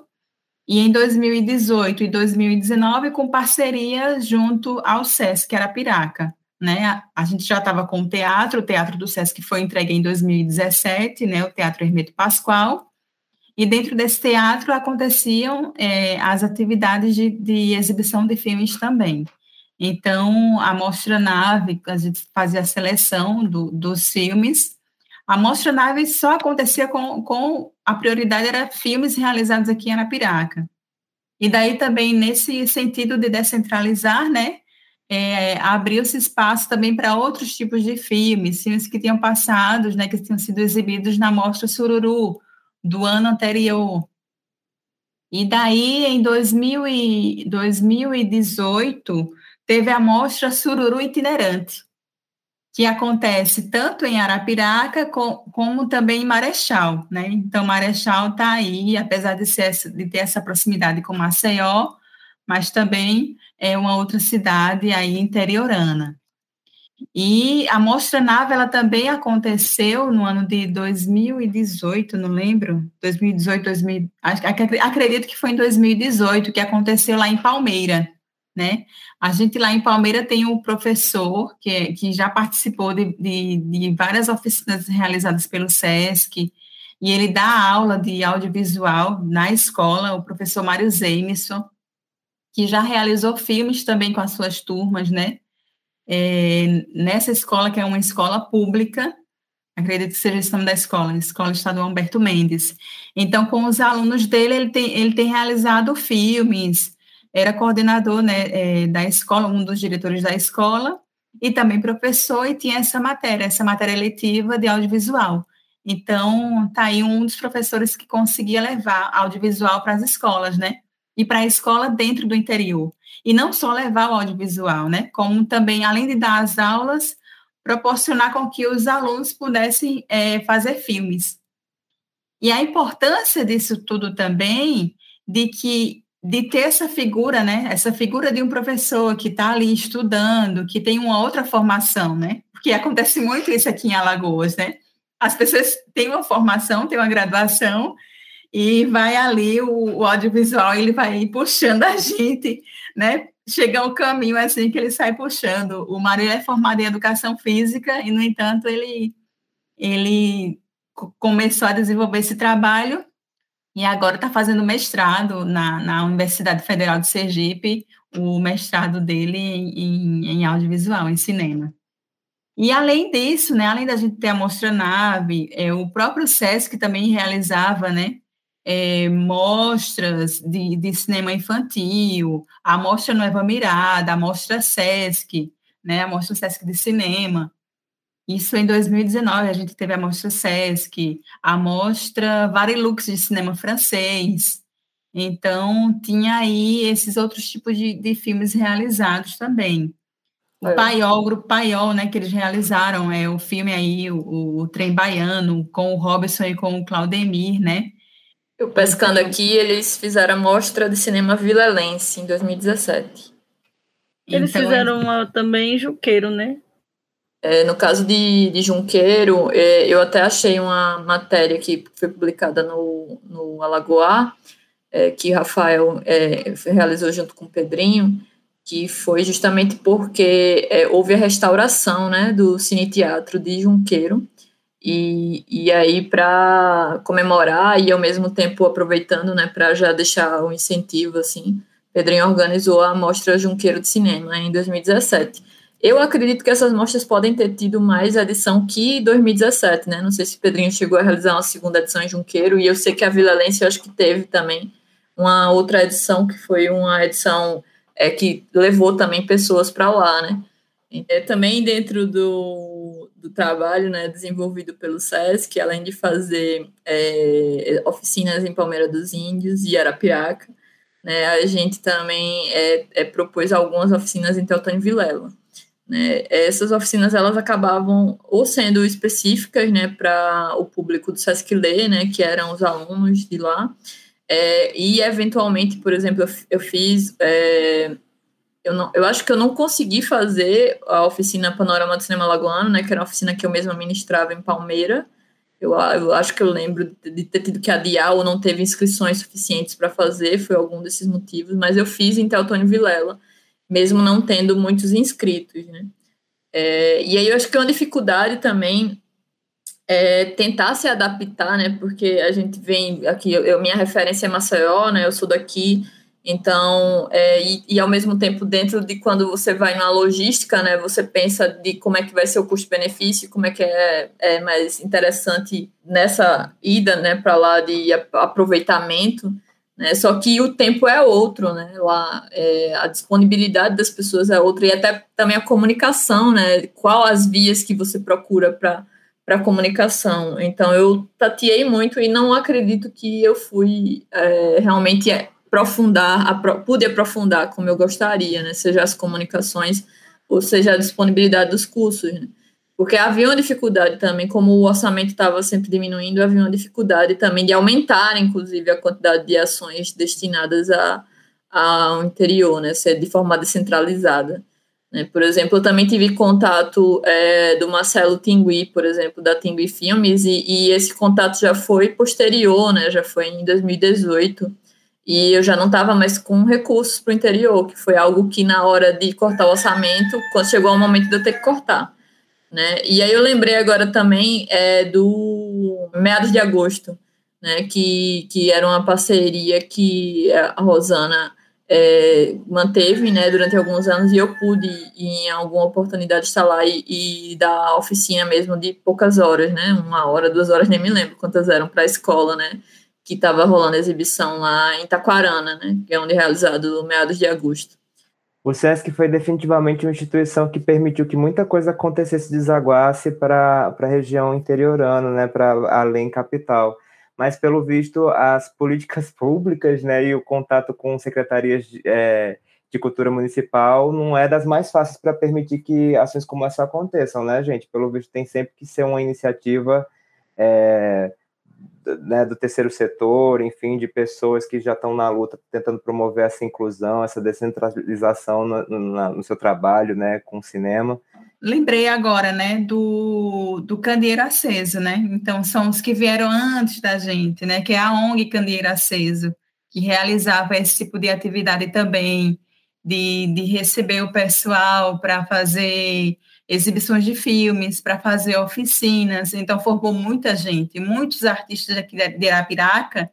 E em 2018 e 2019, com parceria junto ao SESC Arapiraca. Né? A gente já estava com o teatro, o Teatro do SESC foi entregue em 2017, né? o Teatro Hermeto Pascoal, e dentro desse teatro aconteciam é, as atividades de, de, exibição de filmes também. Então, a Mostra Nave, a gente fazia a seleção do, dos filmes, a Mostra Nave só acontecia com, com a prioridade era filmes realizados aqui em Arapiraca. E daí também, nesse sentido de descentralizar, né, é, abriu-se espaço também para outros tipos de filmes, filmes que tinham passado, né, que tinham sido exibidos na Mostra Sururu, do ano anterior. E daí, em 2000 e, 2018, teve a Mostra Sururu Itinerante, que acontece tanto em Arapiraca com, como também em Marechal, né? Então, Marechal está aí, apesar de, ser, de ter essa proximidade com Maceió, mas também é uma outra cidade aí interiorana. E a Mostra Nave, ela também aconteceu no ano de 2018, não lembro, 2018, 2000, acredito que foi em 2018, que aconteceu lá em Palmeira, né? A gente lá em Palmeira tem um professor que, que já participou de, de, de várias oficinas realizadas pelo SESC, e ele dá aula de audiovisual na escola, o professor Mário Zeimson, que já realizou filmes também com as suas turmas, né? É, nessa escola, que é uma escola pública, acredito que seja o nome da escola, Escola Estadual Humberto Mendes. Então, com os alunos dele, ele tem, ele tem realizado filmes, era coordenador né, é, da escola, um dos diretores da escola, e também professor, e tinha essa matéria, essa matéria letiva de audiovisual. Então, tá aí um dos professores que conseguia levar audiovisual para as escolas, né? E para a escola dentro do interior. E não só levar o audiovisual, né? Como também, além de dar as aulas, proporcionar com que os alunos pudessem é, fazer filmes. E a importância disso tudo também, de que de ter essa figura, né? Essa figura de um professor que está ali estudando, que tem uma outra formação, né? Porque acontece muito isso aqui em Alagoas, né? As pessoas têm uma formação, têm uma graduação, e vai ali o, o audiovisual, ele vai puxando a gente, né? Chega um caminho assim que ele sai puxando. O Mário é formado em educação física e, no entanto, ele, ele começou a desenvolver esse trabalho e agora está fazendo mestrado na, na Universidade Federal de Sergipe, o mestrado dele em, em audiovisual, em cinema. E além disso, né, além da gente ter a Mostra Nave, é, o próprio SESC também realizava né, é, mostras de, de, cinema infantil, a Mostra Nova Mirada, a Mostra SESC, né, a Mostra SESC de Cinema. Isso em 2019, a gente teve a Mostra Sesc, a Mostra Varilux de cinema francês. Então, tinha aí esses outros tipos de, de filmes realizados também. O é. Paiol, o Grupo Paiol, né, que eles realizaram, é o filme aí, o, o Trem Baiano, com o Robson e com o Claudemir, né? Eu pescando então, aqui, eles fizeram a Mostra de Cinema Vilelense em 2017. Eles então, fizeram uma também em Juqueiro, né? É, no caso de, de Junqueiro, é, eu até achei uma matéria que foi publicada no, no Alagoá, é, que Rafael é, realizou junto com o Pedrinho, que foi justamente porque é, houve a restauração né, do Cine Teatro de Junqueiro, e, e aí para comemorar e ao mesmo tempo aproveitando né, para já deixar o incentivo, assim, Pedrinho organizou a Mostra Junqueiro de Cinema em 2017. Eu acredito que essas mostras podem ter tido mais edição que 2017, né? Não sei se Pedrinho chegou a realizar uma segunda edição em Junqueiro, e eu sei que a Vila Lense, acho que teve também uma outra edição, que foi uma edição é, que levou também pessoas para lá, né? É, também dentro do, do trabalho né, desenvolvido pelo SESC, além de fazer é, oficinas em Palmeira dos Índios e Arapiraca, né, a gente também é, é propôs algumas oficinas em Teotônio Vilela. Né? Essas oficinas elas acabavam ou sendo específicas né, para o público do Sesc Lê, né, que eram os alunos de lá, é, e eventualmente, por exemplo, eu, fiz. É, eu, não, eu acho que eu não consegui fazer a oficina Panorama do Cinema Lagoano, né, que era uma oficina que eu mesma ministrava em Palmeira. Eu, eu acho que eu lembro de ter tido que adiar ou não teve inscrições suficientes para fazer, foi algum desses motivos, mas eu fiz em Teotônio Vilela mesmo não tendo muitos inscritos, né? É, e aí eu acho que é uma dificuldade também é tentar se adaptar, né? Porque a gente vem aqui, eu, minha referência é Maceió, né? Eu sou daqui, então, é, e, e, ao mesmo tempo, dentro de quando você vai na logística, né? Você pensa de como é que vai ser o custo-benefício, como é que é, é mais interessante nessa ida, né? Para lá de aproveitamento. Né? Só que o tempo é outro, né? Lá, é, a disponibilidade das pessoas é outra, e até também a comunicação, né? Qual as vias que você procura para para comunicação. Então eu tateei muito e não acredito que eu fui é, realmente aprofundar, apro pude aprofundar como eu gostaria, né? Seja as comunicações ou seja a disponibilidade dos cursos. Né? Porque havia uma dificuldade também, como o orçamento estava sempre diminuindo, havia uma dificuldade também de aumentar, inclusive, a quantidade de ações destinadas a, ao interior, né, ser de forma descentralizada. Né? Por exemplo, eu também tive contato é, do Marcelo Tingui, por exemplo, da Tingui Filmes, e, e esse contato já foi posterior, né, já foi em 2018, e eu já não estava mais com recursos para o interior, que foi algo que na hora de cortar o orçamento, quando chegou o momento de eu ter que cortar. Né? E aí eu lembrei agora também é, do meados de agosto, né? Que, que era uma parceria que a Rosana é, manteve né, durante alguns anos e eu pude, em alguma oportunidade, estar lá e, e dar oficina mesmo de poucas horas, né? Uma hora, duas horas, nem me lembro quantas eram para a escola, né? Que estava rolando a exibição lá em Taquarana, né? Que é onde é realizado meados de agosto. O SESC foi definitivamente uma instituição que permitiu que muita coisa acontecesse, desaguasse para a região interiorana, né, para além capital. Mas, pelo visto, as políticas públicas né, e o contato com secretarias de, é, de cultura municipal não é das mais fáceis para permitir que ações como essa aconteçam, né, gente? Pelo visto, tem sempre que ser uma iniciativa é, né, do terceiro setor, enfim, de pessoas que já estão na luta tentando promover essa inclusão, essa descentralização no, no, no seu trabalho, né, com o cinema. Lembrei agora, né, do, do Candeeiro Aceso, né? Então, são os que vieram antes da gente, né, que é a ONG Candeeiro Aceso, que realizava esse tipo de atividade também, de, de receber o pessoal para fazer exibições de filmes, para fazer oficinas. Então, formou muita gente. Muitos artistas aqui de Arapiraca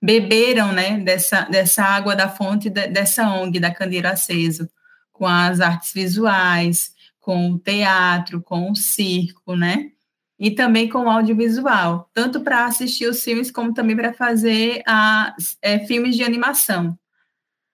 beberam né, dessa, dessa água da fonte de, dessa ONG, da Candeira Aceso, com as artes visuais, com o teatro, com o circo, né? E também com o audiovisual, tanto para assistir os filmes, como também para fazer a, é, filmes de animação.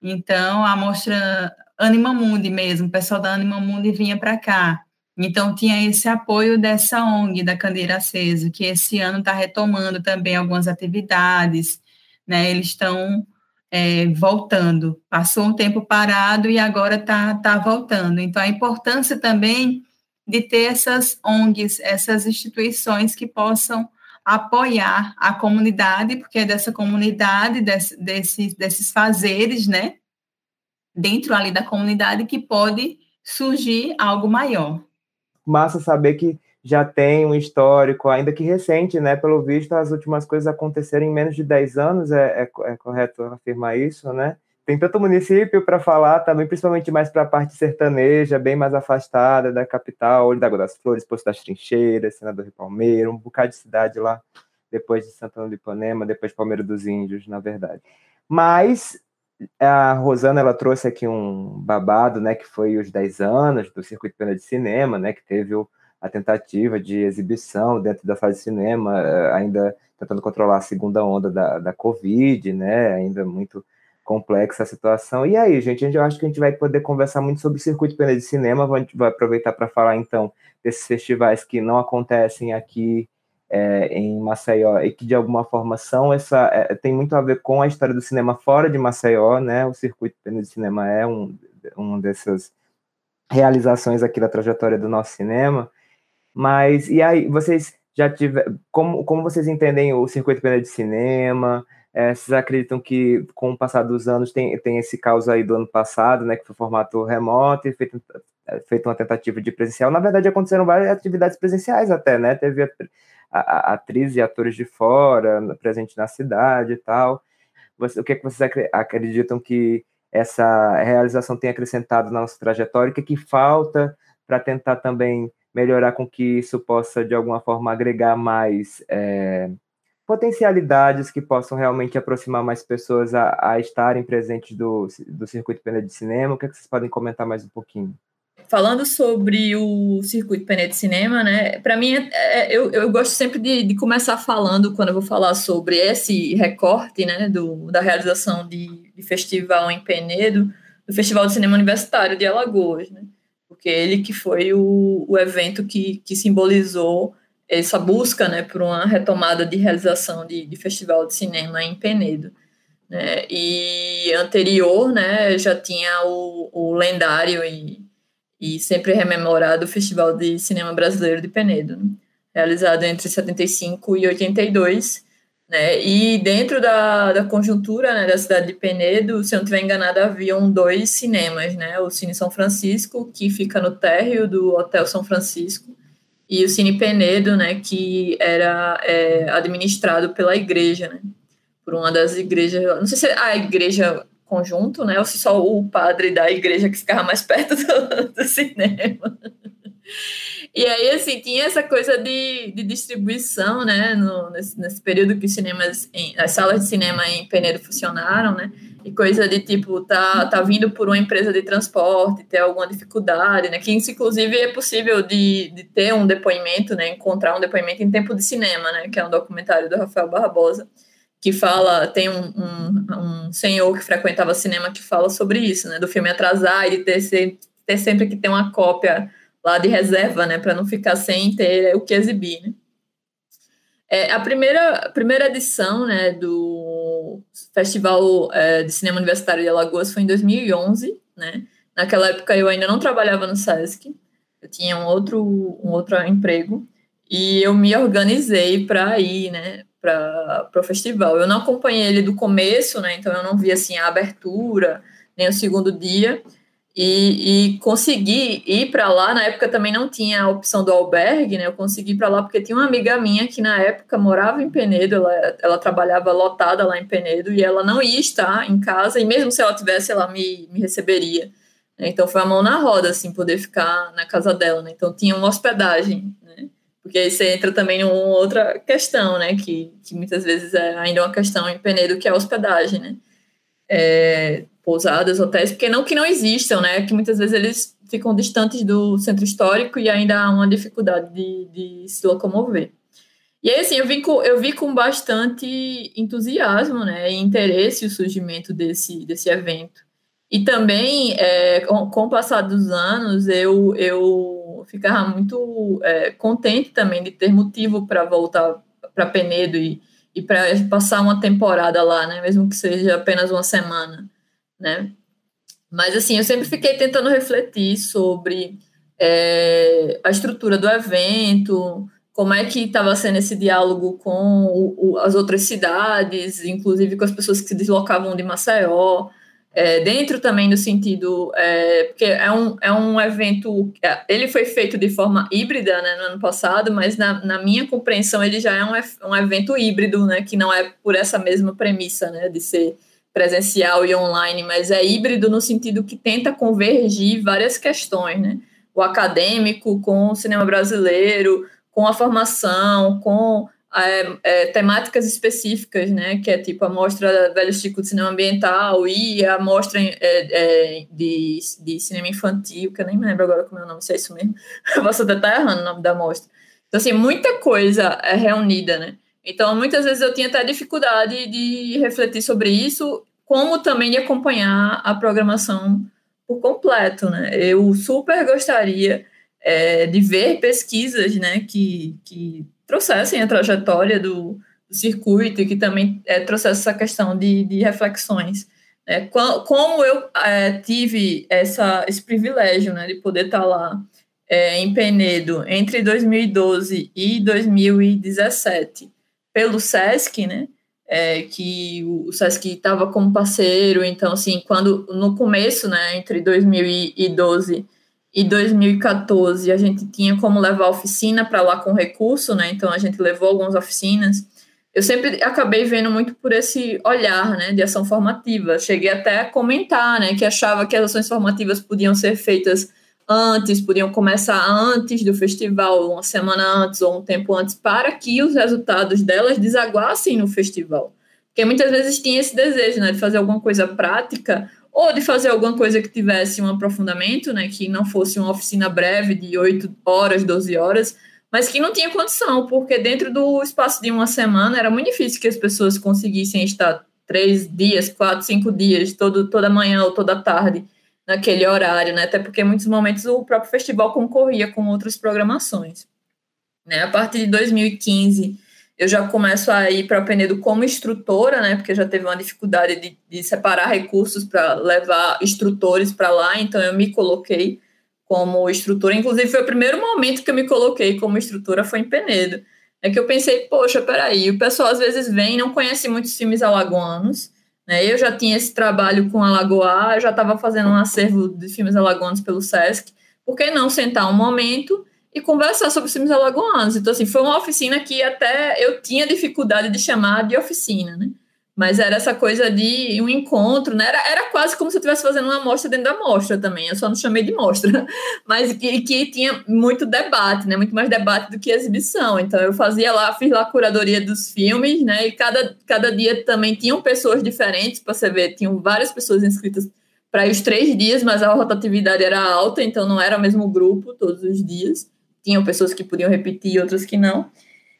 Então, a mostra Anima Mundi mesmo, o pessoal da Anima Mundi vinha para cá. Então, tinha esse apoio dessa ONG, da Candeira Acesa, que esse ano está retomando também algumas atividades, né? Eles estão é, voltando. Passou um tempo parado e agora está tá voltando. Então, a importância também de ter essas ONGs, essas instituições que possam apoiar a comunidade, porque é dessa comunidade, desse, desses, desses fazeres, né? Dentro ali da comunidade que pode surgir algo maior massa saber que já tem um histórico, ainda que recente, né? Pelo visto, as últimas coisas aconteceram em menos de 10 anos, é, é, é correto afirmar isso, né? Tem tanto município para falar também, principalmente mais para a parte sertaneja, bem mais afastada da capital, Olho da Água das Flores, Poço das Trincheiras, Senador de Palmeira, um bocado de cidade lá, depois de Santana do Ipanema, depois de Palmeira dos Índios, na verdade. Mas a Rosana ela trouxe aqui um babado, né, que foi os 10 anos do Circuito Pena de Cinema, né, que teve a tentativa de exibição dentro da sala de cinema, eh, ainda tentando controlar a segunda onda da, da Covid, né, ainda muito complexa a situação. E aí, gente, eu acho que a gente vai poder conversar muito sobre o Circuito Pena de Cinema, a vai aproveitar para falar, então, desses festivais que não acontecem aqui é, em Maceió e que de alguma forma são essa é, tem muito a ver com a história do cinema fora de Maceió, né? O circuito de cinema é um, um dessas realizações aqui da trajetória do nosso cinema. Mas e aí vocês já tiveram como como vocês entendem o circuito de cinema? É, vocês acreditam que com o passar dos anos tem, tem esse caos aí do ano passado, né, que foi formato remoto e feito, feito uma tentativa de presencial. Na verdade, aconteceram várias atividades presenciais até, né? Teve atrizes e atores de fora, presente na cidade e tal. Você, o que, é que vocês acreditam que essa realização tem acrescentado na nossa trajetória? O que, é que falta para tentar também melhorar com que isso possa, de alguma forma, agregar mais é, potencialidades que possam realmente aproximar mais pessoas a, a estarem presentes do, do circuito de cinema? O que, é que vocês podem comentar mais um pouquinho? Falando sobre o circuito Pené de Cinema, né? Para mim, é, é, eu, eu gosto sempre de, de, começar falando, quando eu vou falar sobre esse recorte, né, do, da realização de, de festival em Penedo, do Festival de Cinema Universitário de Alagoas, né? Porque ele que foi o, o evento que, que simbolizou essa busca, né, por uma retomada de realização de, de festival de cinema em Penedo. Né? E anterior, né, já tinha o, o lendário e e sempre rememorado o Festival de Cinema Brasileiro de Penedo, né? realizado entre 75 e 82, né? E dentro da, da conjuntura né, da cidade de Penedo, se eu não estiver enganada, haviam dois cinemas, né? O Cine São Francisco, que fica no térreo do Hotel São Francisco, e o Cine Penedo, né, que era é, administrado pela igreja, né? Por uma das igrejas, não sei se a igreja conjunto, né? Ou se só o padre da igreja que ficava mais perto do, do cinema. E aí, assim, tinha essa coisa de, de distribuição, né? No, nesse, nesse período que os cinemas, em, as salas de cinema em Penedo funcionaram, né? E coisa de tipo, tá, tá vindo por uma empresa de transporte, ter alguma dificuldade, né? Que isso, inclusive, é possível de, de ter um depoimento, né? Encontrar um depoimento em tempo de cinema, né? Que é um documentário do Rafael Barbosa que fala, tem um, um, um, senhor que frequentava cinema que fala sobre isso, né? Do filme atrasar e ter, ser, ter sempre que ter uma cópia lá de reserva, né? Para não ficar sem ter o que exibir, né? É, a, primeira, a primeira edição né, do Festival é, de Cinema Universitário de Alagoas foi em 2011, né? Naquela época eu ainda não trabalhava no SESC, eu tinha um outro, um outro emprego, e eu me organizei para ir, né, para o festival. Eu não acompanhei ele do começo, né, então eu não vi, assim, a abertura, nem o segundo dia, e, e consegui ir para lá. Na época também não tinha a opção do albergue, né? Eu consegui ir para lá porque tinha uma amiga minha que na época morava em Penedo, ela, ela trabalhava lotada lá em Penedo e ela não ia estar em casa, e mesmo se ela tivesse, ela me, me receberia. Né? Então foi a mão na roda, assim, poder ficar na casa dela, né? Então tinha uma hospedagem, né? Porque aí você entra também em outra questão, né? Que, que muitas vezes é ainda uma questão em Penedo, que é a hospedagem, né? É, pousadas, hotéis, porque não que não existam, né? Que muitas vezes eles ficam distantes do centro histórico e ainda há uma dificuldade de, de se locomover. E aí, assim, eu vi, com, eu vi com bastante entusiasmo, né, e interesse o surgimento desse, desse evento. E também, é, com, com o passar dos anos, eu, eu ficava muito é, contente também de ter motivo para voltar para Penedo e, e para passar uma temporada lá, né, mesmo que seja apenas uma semana né? Mas, assim, eu sempre fiquei tentando refletir sobre é, a estrutura do evento, como é que estava sendo esse diálogo com o, o, as outras cidades, inclusive com as pessoas que se deslocavam de Maceió, é, dentro também do sentido, é, porque é um, é um evento, é, ele foi feito de forma híbrida né, no ano passado, mas na, na minha compreensão ele já é um, um evento híbrido, né, que não é por essa mesma premissa né, de ser presencial e online, mas é híbrido no sentido que tenta convergir várias questões, né? O acadêmico com o cinema brasileiro, com a formação, com é, é, temáticas específicas, né? Que é tipo a mostra Velho Chico de Cinema Ambiental e a mostra é, é, de, de cinema infantil, que eu nem me lembro agora como é o nome, se é isso mesmo. Eu posso até estar errando o nome da mostra. Então, assim, muita coisa é reunida, né? Então, muitas vezes eu tinha até dificuldade de refletir sobre isso, como também de acompanhar a programação por completo, né? Eu super gostaria é, de ver pesquisas, né, que, que trouxessem a trajetória do, do circuito e que também é, trouxessem essa questão de, de reflexões. Né? Como eu é, tive essa, esse privilégio, né, de poder estar lá é, em Penedo entre 2012 e 2017 pelo SESC, né? É, que o SESC estava como parceiro, então, assim, quando no começo, né, entre 2012 e 2014, a gente tinha como levar a oficina para lá com recurso, né, então a gente levou algumas oficinas. Eu sempre acabei vendo muito por esse olhar, né, de ação formativa. Cheguei até a comentar, né, que achava que as ações formativas podiam ser feitas antes, podiam começar antes do festival, uma semana antes ou um tempo antes, para que os resultados delas desaguassem no festival. Porque muitas vezes tinha esse desejo, né, de fazer alguma coisa prática ou de fazer alguma coisa que tivesse um aprofundamento, né, que não fosse uma oficina breve de 8 horas, 12 horas, mas que não tinha condição, porque dentro do espaço de uma semana era muito difícil que as pessoas conseguissem estar três dias, quatro, cinco dias, todo, toda manhã ou toda tarde naquele horário, né? Até porque em muitos momentos o próprio festival concorria com outras programações. Né? A partir de 2015, eu já começo a ir para Penedo como instrutora, né? Porque já teve uma dificuldade de, de separar recursos para levar instrutores para lá, então eu me coloquei como instrutora. Inclusive, foi o primeiro momento que eu me coloquei como instrutora, foi em Penedo. É que eu pensei, poxa, peraí, o pessoal às vezes vem não conhece muitos filmes alagoanos, né? Eu já tinha esse trabalho com a Lagoa, já estava fazendo um acervo de filmes alagoanos pelo SESC. Por que não sentar um momento e conversar sobre filmes alagoanos? Então, assim, foi uma oficina que até eu tinha dificuldade de chamar de oficina, né? Mas era essa coisa de um encontro, né? Era, era quase como se eu estivesse fazendo uma mostra dentro da mostra também. Eu só não chamei de mostra, mas que, que tinha muito debate, né? Muito mais debate do que exibição. Então eu fazia lá, fiz lá a curadoria dos filmes, né? E cada, cada dia também tinham pessoas diferentes para você ver. Tinham várias pessoas inscritas para os três dias, mas a rotatividade era alta, então não era o mesmo grupo todos os dias. Tinham pessoas que podiam repetir e outras que não.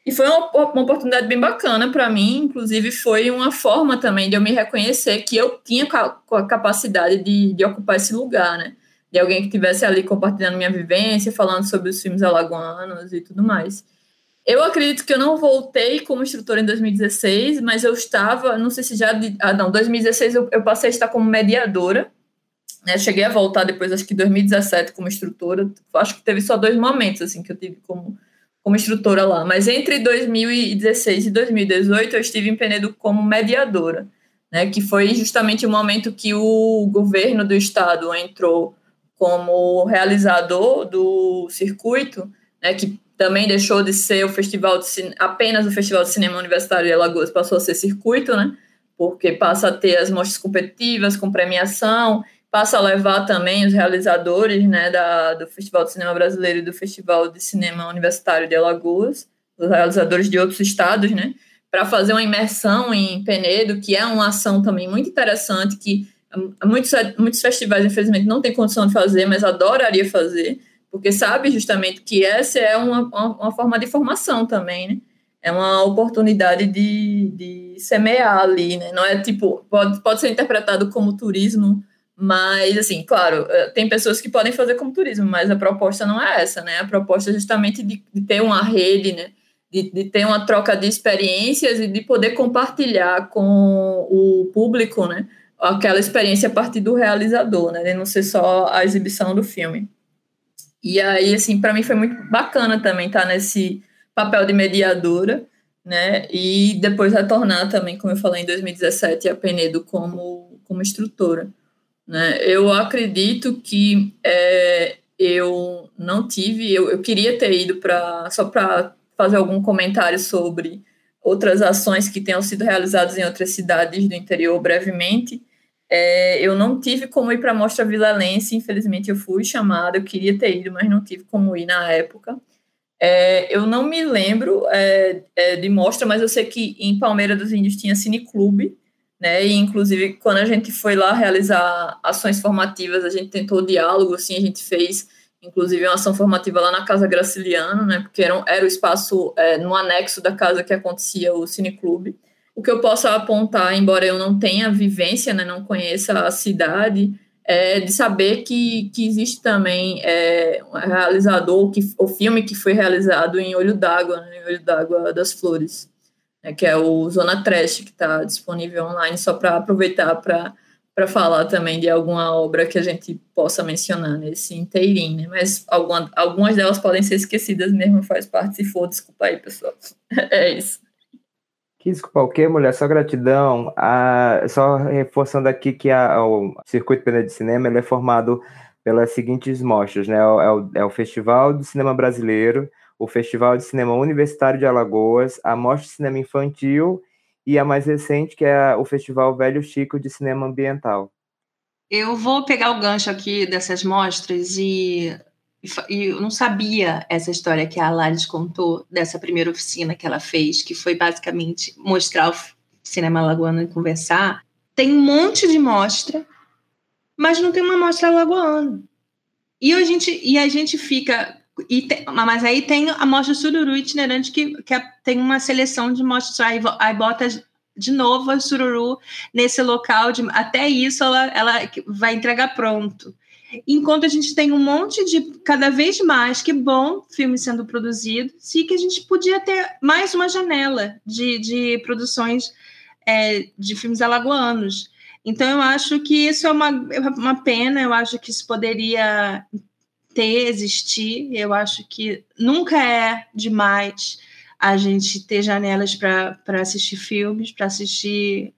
E foi uma, uma oportunidade bem bacana para mim, inclusive foi uma forma também de eu me reconhecer que eu tinha a capacidade de, de ocupar esse lugar, né? De alguém que estivesse ali compartilhando minha vivência, falando sobre os filmes alagoanos e tudo mais. Eu acredito que eu não voltei como instrutora em 2016, mas eu estava, não sei se já. Ah, não, 2016 eu, eu passei a estar como mediadora. Né? Cheguei a voltar depois, acho que 2017, como instrutora. Acho que teve só dois momentos assim que eu tive como como instrutora lá, mas entre 2016 e 2018 eu estive em Penedo como mediadora, né, que foi justamente o momento que o governo do estado entrou como realizador do circuito, né, que também deixou de ser o festival de apenas o Festival de Cinema Universitário de Alagoas, passou a ser circuito, né, porque passa a ter as mostras competitivas com premiação passa a levar também os realizadores né, da, do Festival de Cinema Brasileiro e do Festival de Cinema Universitário de Alagoas, os realizadores de outros estados, né, para fazer uma imersão em Penedo, que é uma ação também muito interessante, que muitos, muitos festivais, infelizmente, não têm condição de fazer, mas adoraria fazer, porque sabe justamente que essa é uma, uma, uma forma de formação também, né? É uma oportunidade de, de semear ali, né? Não é tipo, pode, pode ser interpretado como turismo mas, assim, claro, eh, tem pessoas que podem fazer como turismo, mas a proposta não é essa, né? A proposta é justamente de, de ter uma rede, né? De, de, ter uma troca de experiências e de poder compartilhar com o público, né? Aquela experiência a partir do realizador, né? De não ser só a exibição do filme. E aí, assim, para mim foi muito bacana também estar nesse papel de mediadora, né? E depois retornar também, como eu falei, em 2017, a Penedo como, como instrutora. Né? Eu acredito que é, eu não tive, eu, eu queria ter ido para só para fazer algum comentário sobre outras ações que tenham sido realizadas em outras cidades do interior brevemente. É, eu não tive como ir para a Mostra Vilalense, infelizmente eu fui chamada, eu queria ter ido, mas não tive como ir na época. É, eu não me lembro é, é de mostra, mas eu sei que em Palmeira dos Índios tinha cineclube, né? E inclusive quando a gente foi lá realizar ações formativas, a gente tentou diálogo, assim, a gente fez inclusive uma ação formativa lá na Casa Graciliano, né? Porque era, era o espaço é, no anexo da casa que acontecia o cineclube. O que eu posso apontar, embora eu não tenha vivência, né, não conheça a cidade, é de saber que, que existe também é, um realizador, que, o filme que foi realizado em Olho d'Água, né, em Olho d'Água das Flores né, que é o Zona Trash, que está disponível online, só para aproveitar para falar também de alguma obra que a gente possa mencionar nesse inteirinho, né? Mas alguma, algumas delas podem ser esquecidas mesmo, faz parte, se for, desculpa aí, pessoal. é isso. Que desculpa o quê, mulher? Só gratidão. Ah, só reforçando aqui que a, o Circuito Pena de Cinema ele é formado pelas seguintes mostras, né? É o, é o Festival do Cinema Brasileiro, o Festival de Cinema Universitário de Alagoas, a Mostra de Cinema Infantil e a mais recente, que é o Festival Velho Chico de Cinema Ambiental. Eu vou pegar o gancho aqui dessas mostras e, e eu não sabia essa história que a Alaris contou dessa primeira oficina que ela fez, que foi basicamente mostrar o cinema alagoano e conversar. Tem um monte de mostra, mas não tem uma mostra alagoana. E a gente, e a gente fica e tem, mas aí tem a mostra Sururu itinerante, que, que é, tem uma seleção de mostras. Aí, aí bota de novo a Sururu nesse local. De, até isso ela, ela vai entregar pronto. Enquanto a gente tem um monte de, cada vez mais, que bom, filmes sendo produzidos, e que a gente podia ter mais uma janela de, de produções é, de filmes alagoanos. Então, eu acho que isso é uma, uma pena, eu acho que isso poderia ter, existir. Eu acho que nunca é demais a gente ter janelas para assistir filmes, para assistir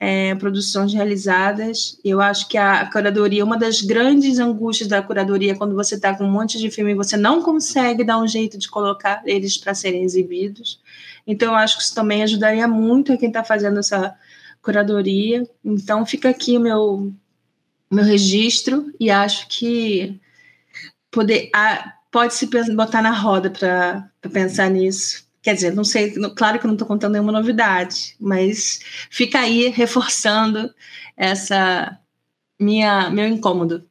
é, produções realizadas. Eu acho que a curadoria, uma das grandes angústias da curadoria, quando você está com um monte de filme e você não consegue dar um jeito de colocar eles para serem exibidos. Então, eu acho que isso também ajudaria muito a quem está fazendo essa curadoria. Então, fica aqui o meu, meu registro e acho que poder a, pode se botar na roda para pensar nisso. Quer dizer, não sei, claro que eu não estou contando nenhuma novidade, mas fica aí reforçando essa minha meu incômodo.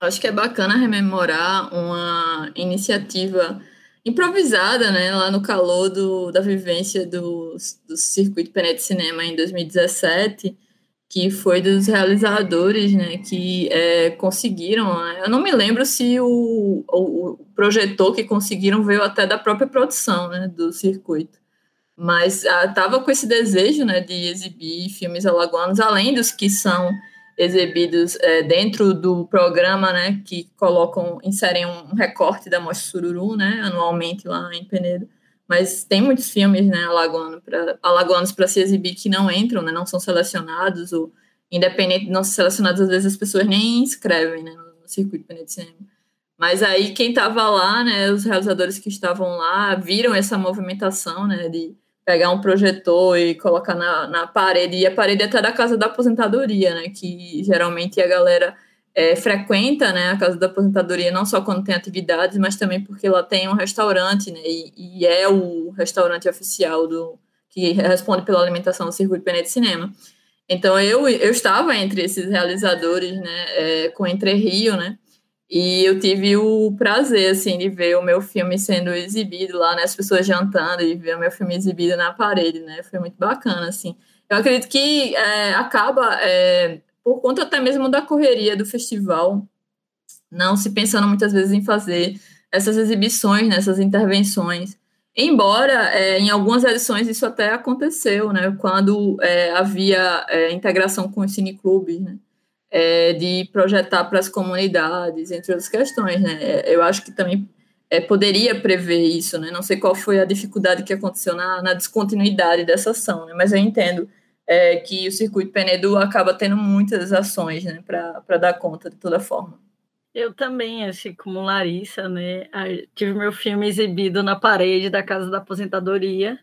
Acho que é bacana rememorar uma iniciativa improvisada, né, lá no calor do, da vivência do, do Circuito Pené de Cinema em 2017, que foi dos realizadores, né, que é, conseguiram, né, eu não me lembro se o, o, o, projetor que conseguiram veio até da própria produção, né, do circuito, mas estava ah, com esse desejo, né, de exibir filmes alagoanos, além dos que são exibidos é, dentro do programa, né, que colocam, inserem um recorte da Mostra Sururu, né, anualmente lá em Penedo, mas tem muitos filmes, né, alagoano pra, alagoanos para se exibir que não entram, né, não são selecionados, ou independente de não ser selecionados, às vezes as pessoas nem inscrevem, né, no, circuito de cinema. Mas aí quem estava lá, né, os realizadores que estavam lá, viram essa movimentação, né, de pegar um projetor e colocar na, na parede, e a parede é até da casa da aposentadoria, né, que geralmente a galera é, frequenta né, a casa da aposentadoria não só quando tem atividades, mas também porque lá tem um restaurante, né, e, e é o restaurante oficial do que responde pela alimentação do Circuito Pené de Cinema. Então eu, eu estava entre esses realizadores, né, é, com Entre Rio, né, e eu tive o prazer, assim, de ver o meu filme sendo exibido lá, né, as pessoas jantando e ver o meu filme exibido na parede, né, foi muito bacana, assim. Eu acredito que é, acaba é, por conta até mesmo da correria do festival, não se pensando muitas vezes em fazer essas exibições, né, intervenções. Embora é, em algumas edições isso até aconteceu, né, quando é, havia é, integração com os cineclubes, né, é, de projetar para as comunidades, entre outras questões. Né, é, eu acho que também é, poderia prever isso, né, não sei qual foi a dificuldade que aconteceu na, na descontinuidade dessa ação, né, mas eu entendo é, que o circuito Penedo acaba tendo muitas ações né, para dar conta de toda forma. Eu também, assim como Larissa, né, tive meu filme exibido na parede da casa da aposentadoria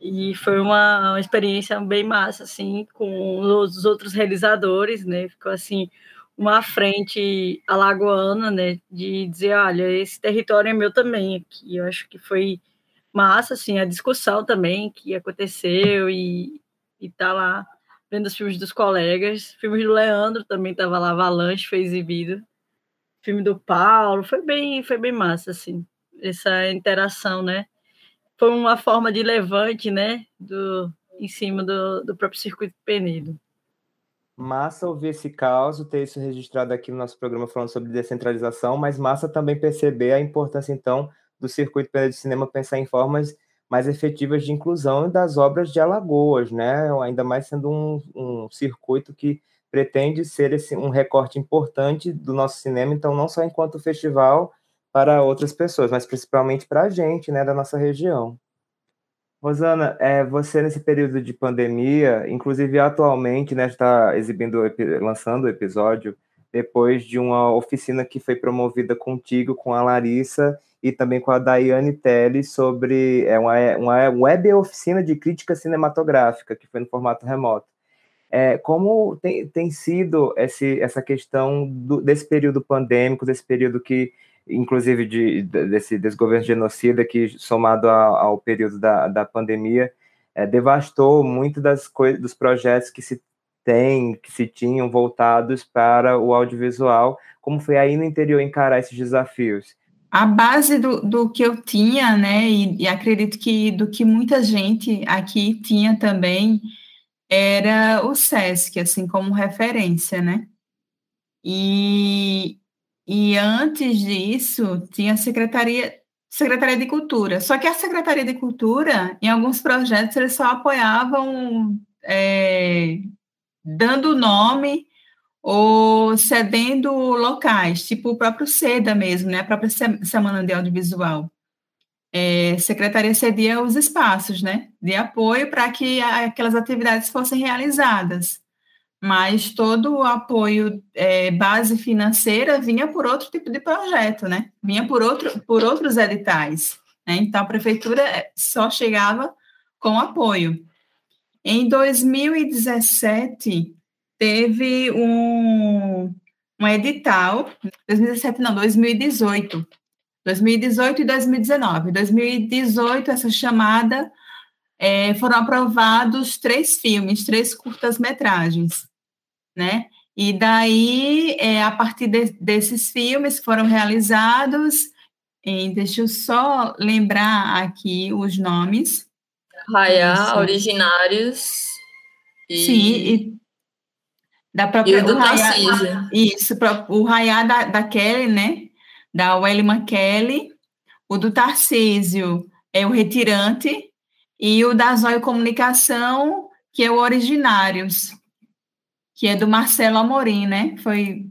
e foi uma, uma experiência bem massa, assim, com os outros realizadores, né, ficou assim uma frente alagoana, né, de dizer, olha, esse território é meu também aqui. Eu acho que foi massa, assim, a discussão também que aconteceu e e tá lá vendo os filmes dos colegas. Filmes do Leandro também tava lá, Avalanche foi exibido. Filme do Paulo, foi bem, foi bem massa, assim, essa interação, né? Foi uma forma de levante, né, do, em cima do, do próprio circuito Penedo. Massa ouvir esse caso, ter isso registrado aqui no nosso programa falando sobre descentralização, mas massa também perceber a importância, então, do circuito Penedo de Cinema pensar em formas mais efetivas de inclusão das obras de Alagoas, né? Ainda mais sendo um, um circuito que pretende ser esse, um recorte importante do nosso cinema, então não só enquanto festival para outras pessoas, mas principalmente para a gente, né, da nossa região. Rosana, é, você nesse período de pandemia, inclusive atualmente, né, está exibindo, lançando o episódio depois de uma oficina que foi promovida contigo, com a Larissa e também com a Daiane Teles sobre é uma, uma web oficina de crítica cinematográfica, que foi no formato remoto. É, como tem, tem sido esse, essa questão do, desse período pandêmico, desse período que, inclusive, de, desse desgoverno genocida, que somado ao, ao período da, da pandemia, é, devastou muito das coisas, dos projetos que se tem, que se tinham voltados para o audiovisual, como foi aí no interior encarar esses desafios? A base do, do que eu tinha, né, e, e, acredito que do que muita gente aqui tinha também, era o SESC, assim, como referência, né? E, e antes disso, tinha a Secretaria, Secretaria de Cultura. Só que a Secretaria de Cultura, em alguns projetos, eles só apoiavam é, dando nome ou cedendo locais, tipo o próprio SEDA mesmo, né, a própria Semana de Audiovisual. É, secretaria cedia os espaços, né, de apoio para que aquelas atividades fossem realizadas, mas todo o apoio é, base financeira vinha por outro tipo de projeto, né, vinha por, outro, por outros editais, né, então a prefeitura só chegava com apoio. Em 2017, teve um, um edital, 2017 não, 2018, 2018 e 2019. 2018, essa chamada, é, foram aprovados três filmes, três curtas-metragens, né? E daí, é, a partir de, desses filmes que foram realizados, E deixa eu só lembrar aqui os nomes. Raiá, Originários. E... Sim, e da própria. E do Raiá, isso, o Raiá da, da Kelly, né? Da Welly Kelly. O do Tarcísio é o Retirante. E o da Zóio Comunicação, que é o Originários, que é do Marcelo Amorim, né? Foi,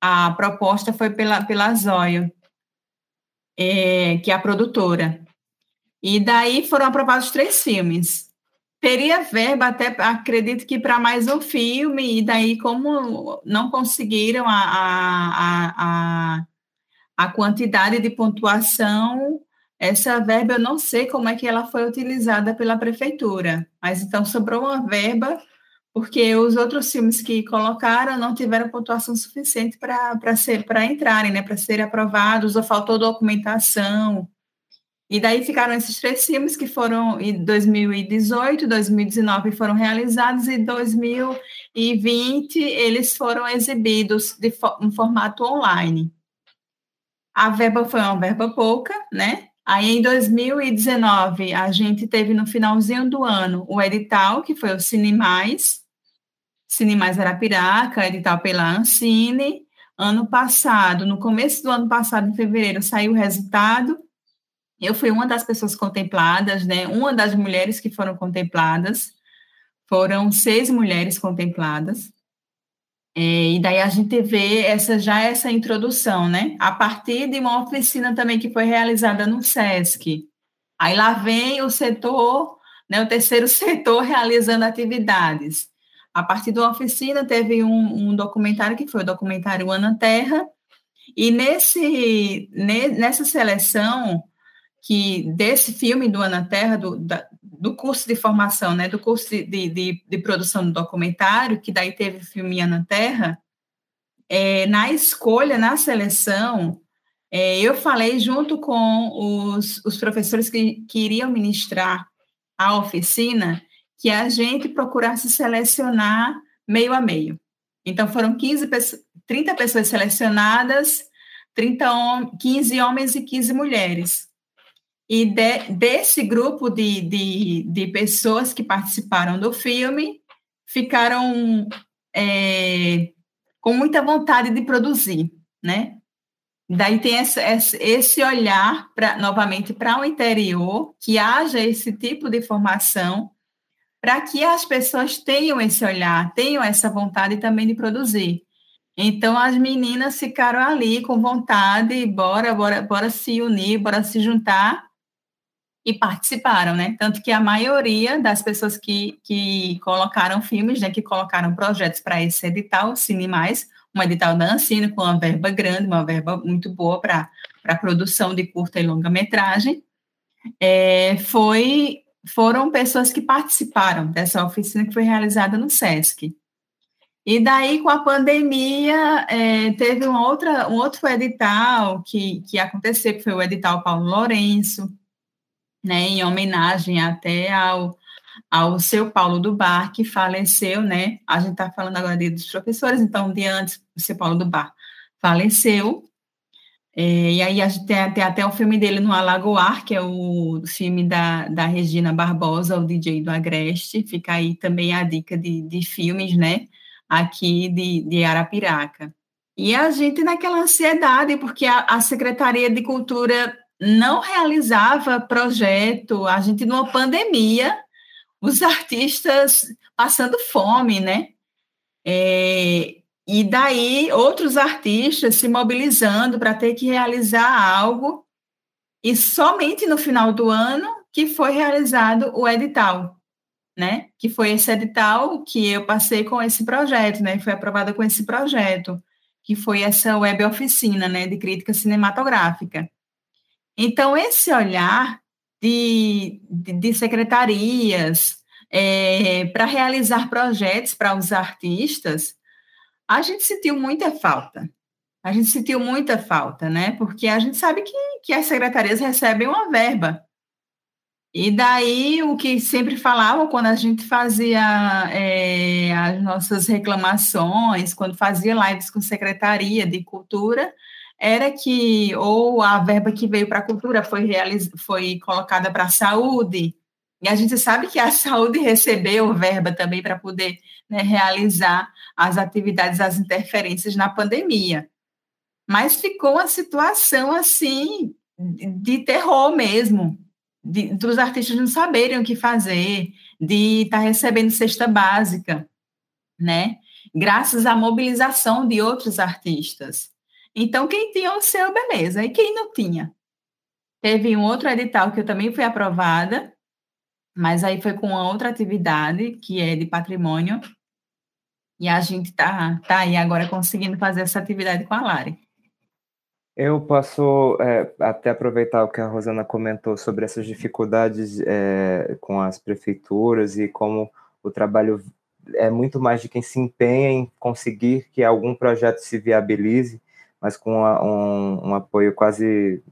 a proposta foi pela, pela Zóio, é, que é a produtora. E daí foram aprovados três filmes. Teria verba, até acredito que para mais um filme, e daí, como não conseguiram a, a, a, a quantidade de pontuação, essa verba eu não sei como é que ela foi utilizada pela prefeitura, mas então sobrou uma verba, porque os outros filmes que colocaram não tiveram pontuação suficiente para entrarem, né, para serem aprovados, ou faltou documentação. E daí ficaram esses três filmes que foram em 2018, 2019 foram realizados e 2020 eles foram exibidos de em formato online. A verba foi uma verba pouca, né? Aí em 2019 a gente teve no finalzinho do ano o edital que foi o Cine Mais, Cine Mais Arapiraca, edital pela Ancine. Ano passado, no começo do ano passado, em fevereiro, saiu o resultado eu fui uma das pessoas contempladas, né? Uma das mulheres que foram contempladas. Foram seis mulheres contempladas. É, e daí a gente vê essa já essa introdução, né? A partir de uma oficina também que foi realizada no SESC. Aí lá vem o setor, né, o terceiro setor realizando atividades. A partir da oficina teve um, um documentário que foi o documentário Ana Terra, e nesse, nessa seleção que desse filme do Ana Terra, do, da, do curso de formação, né, do curso de, de, de, produção do documentário, que daí teve o filme Ana Terra, é, na escolha, na seleção, é, eu falei junto com os, os professores que, que iriam ministrar a oficina, que a gente procurasse selecionar meio a meio. Então, foram 15, 30 pessoas selecionadas, 30 15 homens e 15 mulheres. E de, desse grupo de, de, de, pessoas que participaram do filme, ficaram é, com muita vontade de produzir, né? Daí tem esse, esse olhar, pra, novamente, para o interior, que haja esse tipo de formação, para que as pessoas tenham esse olhar, tenham essa vontade também de produzir. Então, as meninas ficaram ali com vontade, bora, bora, bora se unir, bora se juntar, e participaram, né? Tanto que a maioria das pessoas que, que colocaram filmes, né, que colocaram projetos para esse edital, Cine Mais, um edital da Ancine, com uma verba grande, uma verba muito boa para a produção de curta e longa metragem, é, foi, foram pessoas que participaram dessa oficina que foi realizada no SESC. E daí, com a pandemia, é, teve uma outra, um outro edital que, que aconteceu, que foi o edital Paulo Lourenço, né, em homenagem até ao, ao seu Paulo do Bar, que faleceu, né? A gente está falando agora dos professores, então, de antes, o seu Paulo do Bar faleceu. É, e aí a gente tem, tem, até o filme dele no Alagoar, que é o filme da, da Regina Barbosa, o DJ do Agreste. Fica aí também a dica de, de filmes, né? Aqui de, de Arapiraca. E a gente naquela ansiedade, porque a, a Secretaria de Cultura não realizava projeto, a gente numa pandemia, os artistas passando fome, né? É, e daí outros artistas se mobilizando para ter que realizar algo, e somente no final do ano que foi realizado o edital, né? Que foi esse edital que eu passei com esse projeto, né? Foi aprovado com esse projeto, que foi essa web oficina, né? De crítica cinematográfica. Então, esse olhar de, de, de secretarias é, para realizar projetos para os artistas, a gente sentiu muita falta. A gente sentiu muita falta, né? Porque a gente sabe que, que as secretarias recebem uma verba. E daí, o que sempre falavam quando a gente fazia é, as nossas reclamações, quando fazia lives com secretaria de cultura, era que ou a verba que veio para a cultura foi, realiz... foi colocada para a saúde, e a gente sabe que a saúde recebeu verba também para poder né, realizar as atividades, as interferências na pandemia. Mas ficou uma situação assim de terror mesmo, de, dos artistas não saberem o que fazer, de estar tá recebendo cesta básica, né? Graças à mobilização de outros artistas. Então, quem tinha o seu, beleza. E quem não tinha? Teve um outro edital que eu também fui aprovada, mas aí foi com outra atividade, que é de patrimônio, e a gente está tá aí agora conseguindo fazer essa atividade com a Lari. Eu posso é, até aproveitar o que a Rosana comentou sobre essas dificuldades é, com as prefeituras e como o trabalho é muito mais de quem se empenha em conseguir que algum projeto se viabilize mas com uma, um, um, apoio quase,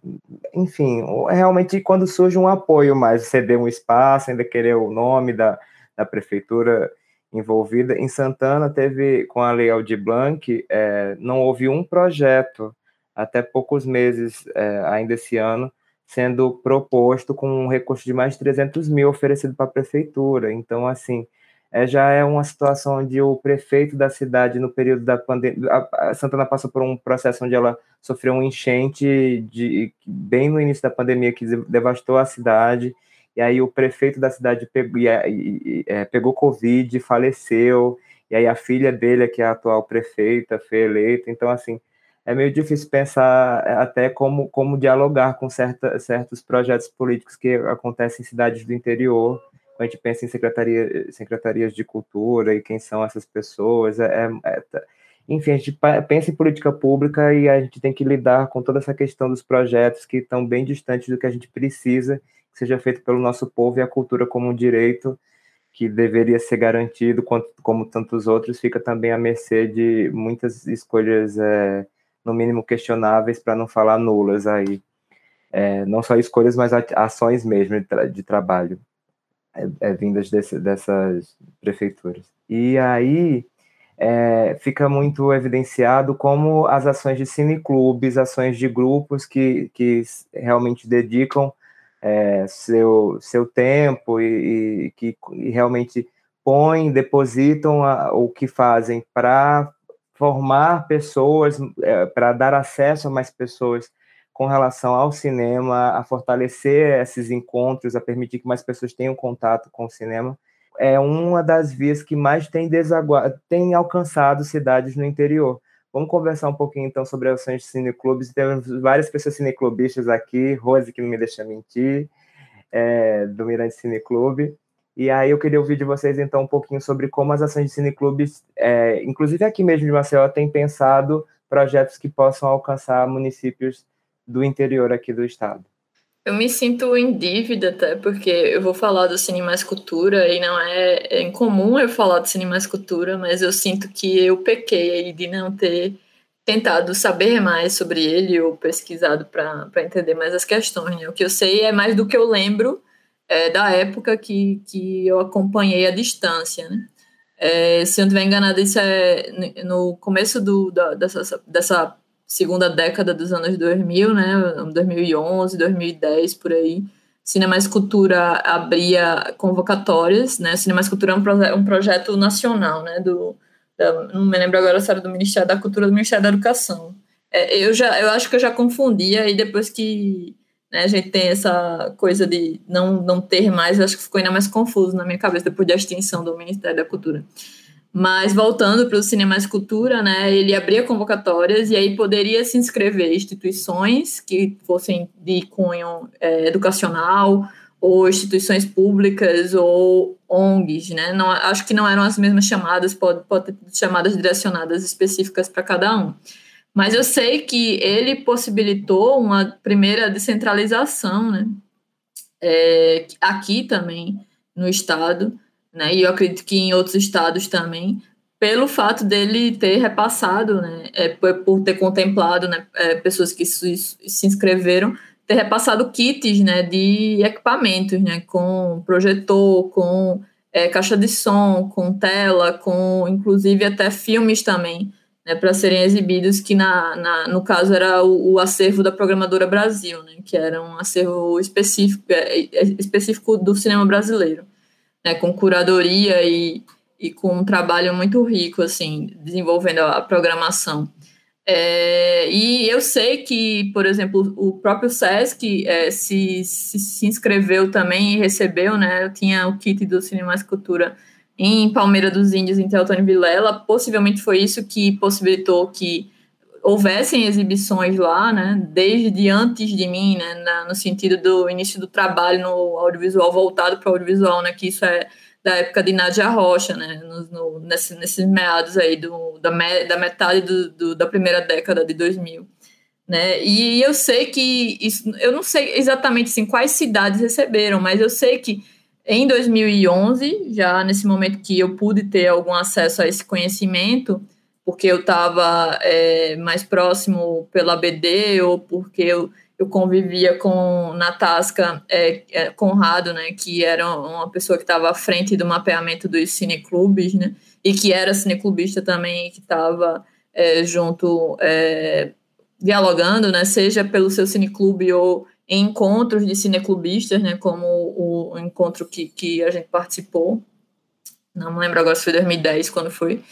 enfim, realmente quando surge um apoio mais, ceder um espaço, ainda querer o nome da, da prefeitura envolvida. Em Santana teve, com a Lei Aldir Blanc, é, não houve um projeto, até poucos meses, é, ainda esse ano, sendo proposto com um recurso de mais de 300 mil oferecido para a prefeitura. Então, assim, é, já é uma situação onde o prefeito da cidade, no período da pandemia, Santana passou por um processo onde ela sofreu um enchente de, bem no início da pandemia que devastou a cidade, e aí o prefeito da cidade pegou, e, e, é, pegou Covid, faleceu, e aí a filha dele, que é a atual prefeita, foi eleita, então, assim, é meio difícil pensar até como, como dialogar com certa, certos projetos políticos que acontecem em cidades do interior, a gente pensa em secretaria, secretarias de cultura e quem são essas pessoas, é, é, é tá, enfim, a gente pensa em política pública e a gente tem que lidar com toda essa questão dos projetos que estão bem distantes do que a gente precisa que seja feito pelo nosso povo e a cultura como um direito que deveria ser garantido, como tantos outros, fica também à mercê de muitas escolhas, é, no mínimo questionáveis, para não falar nulas aí. É, não só escolhas, mas ações mesmo de, tra de trabalho é, é, vindas desse, dessas prefeituras. E aí é, fica muito evidenciado como as ações de cineclubes, ações de grupos que, que realmente dedicam é, seu, seu tempo e, e que e realmente põem, depositam a, o que fazem para formar pessoas, é, para dar acesso a mais pessoas com relação ao cinema, a fortalecer esses encontros, a permitir que mais pessoas tenham contato com o cinema, é uma das vias que mais tem, desaguado, tem alcançado cidades no interior. Vamos conversar um pouquinho então sobre ações de cineclubes. Temos várias pessoas cineclubistas aqui, Rose, que não me deixa mentir, é, do Mirante Cineclube. E aí eu queria ouvir de vocês então um pouquinho sobre como as ações de cineclubes, é, inclusive aqui mesmo de Maceió, têm pensado projetos que possam alcançar municípios do interior aqui do estado. Eu me sinto em dívida até, porque eu vou falar do Cine Mais Cultura e não é, é incomum eu falar do Cine Mais Cultura, mas eu sinto que eu pequei aí de não ter tentado saber mais sobre ele ou pesquisado para entender mais as questões. Né? O que eu sei é mais do que eu lembro é, da época que, que eu acompanhei a distância. Né? É, se eu não estiver enganada, isso é no começo do, da, dessa, dessa segunda década dos anos 2000, né, 2011, 2010, por aí, Cinema Escultura abria convocatórias, né, Cinema Escultura é um, proje um projeto nacional, né, do, da, não me lembro agora se era do Ministério da Cultura do Ministério da Educação. É, eu, já, eu acho que eu já confundia, e depois que né, a gente tem essa coisa de não, não ter mais, acho que ficou ainda mais confuso na minha cabeça, depois da extinção do Ministério da Cultura. Mas voltando para o Cinema Escultura, né, ele abria convocatórias e aí poderia se inscrever instituições que fossem de cunho é, educacional ou instituições públicas ou ONGs, né? Não, acho que não eram as mesmas chamadas, pode, pode ter chamadas direcionadas específicas para cada um. Mas eu sei que ele possibilitou uma primeira descentralização, né? É, aqui também no estado, né? E eu acredito que em outros estados também, pelo fato dele ter repassado, né? É, por ter contemplado, né? É, pessoas que se, se inscreveram, ter repassado kits, né? De equipamentos, né? Com projetor, com é, caixa de som, com tela, com inclusive até filmes também né, para serem exibidos, que na, na, no caso era o, o, acervo da Programadora Brasil, né, que era um acervo específico, é, é, específico do cinema brasileiro, né, com curadoria e, e com um trabalho muito rico, assim, desenvolvendo a, programação. É, e eu sei que, por exemplo, o próprio SESC é, se, se, se, inscreveu também e recebeu, né? Eu tinha o kit do Cinema e Cultura em Palmeira dos Índios, em Teotônio Vilela. Possivelmente foi isso que possibilitou que houvessem exibições lá, né? Desde antes de mim, né? Na, no sentido do início do trabalho no audiovisual voltado para o audiovisual, né? Que isso é da época de Nádia Rocha, né, no, no, nesse, nesses meados aí do, da, me, da metade do, do, da primeira década de 2000. Né? E eu sei que isso, eu não sei exatamente assim, quais cidades receberam, mas eu sei que em 2011, já nesse momento que eu pude ter algum acesso a esse conhecimento, porque eu estava é, mais próximo pela BD ou porque eu eu convivia com Natasca é, é, Conrado, né, que era uma pessoa que estava à frente do mapeamento dos cineclubes, né, e que era cineclubista também, que estava é, junto, é, dialogando, né, seja pelo seu cineclube ou em encontros de cineclubistas, né, como o, o encontro que, que a gente participou, não me lembro agora se foi 2010, quando foi,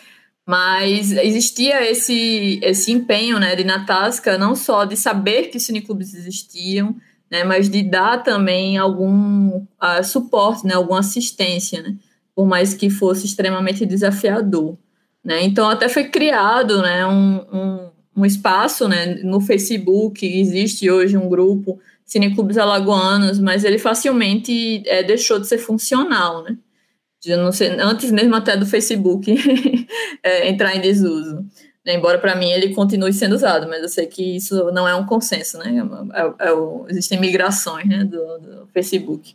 mas existia esse, esse empenho né, de Natasca, não só de saber que cineclubes existiam, né, mas de dar também algum uh, suporte, né, alguma assistência, né, por mais que fosse extremamente desafiador. Né. Então, até foi criado né, um, um, um espaço né, no Facebook, existe hoje um grupo Cineclubes Alagoanos, mas ele facilmente é, deixou de ser funcional, né? Não sei, antes mesmo até do Facebook é, entrar em desuso. Embora para mim ele continue sendo usado, mas eu sei que isso não é um consenso, né? É, é, é existem migrações né, do, do, Facebook.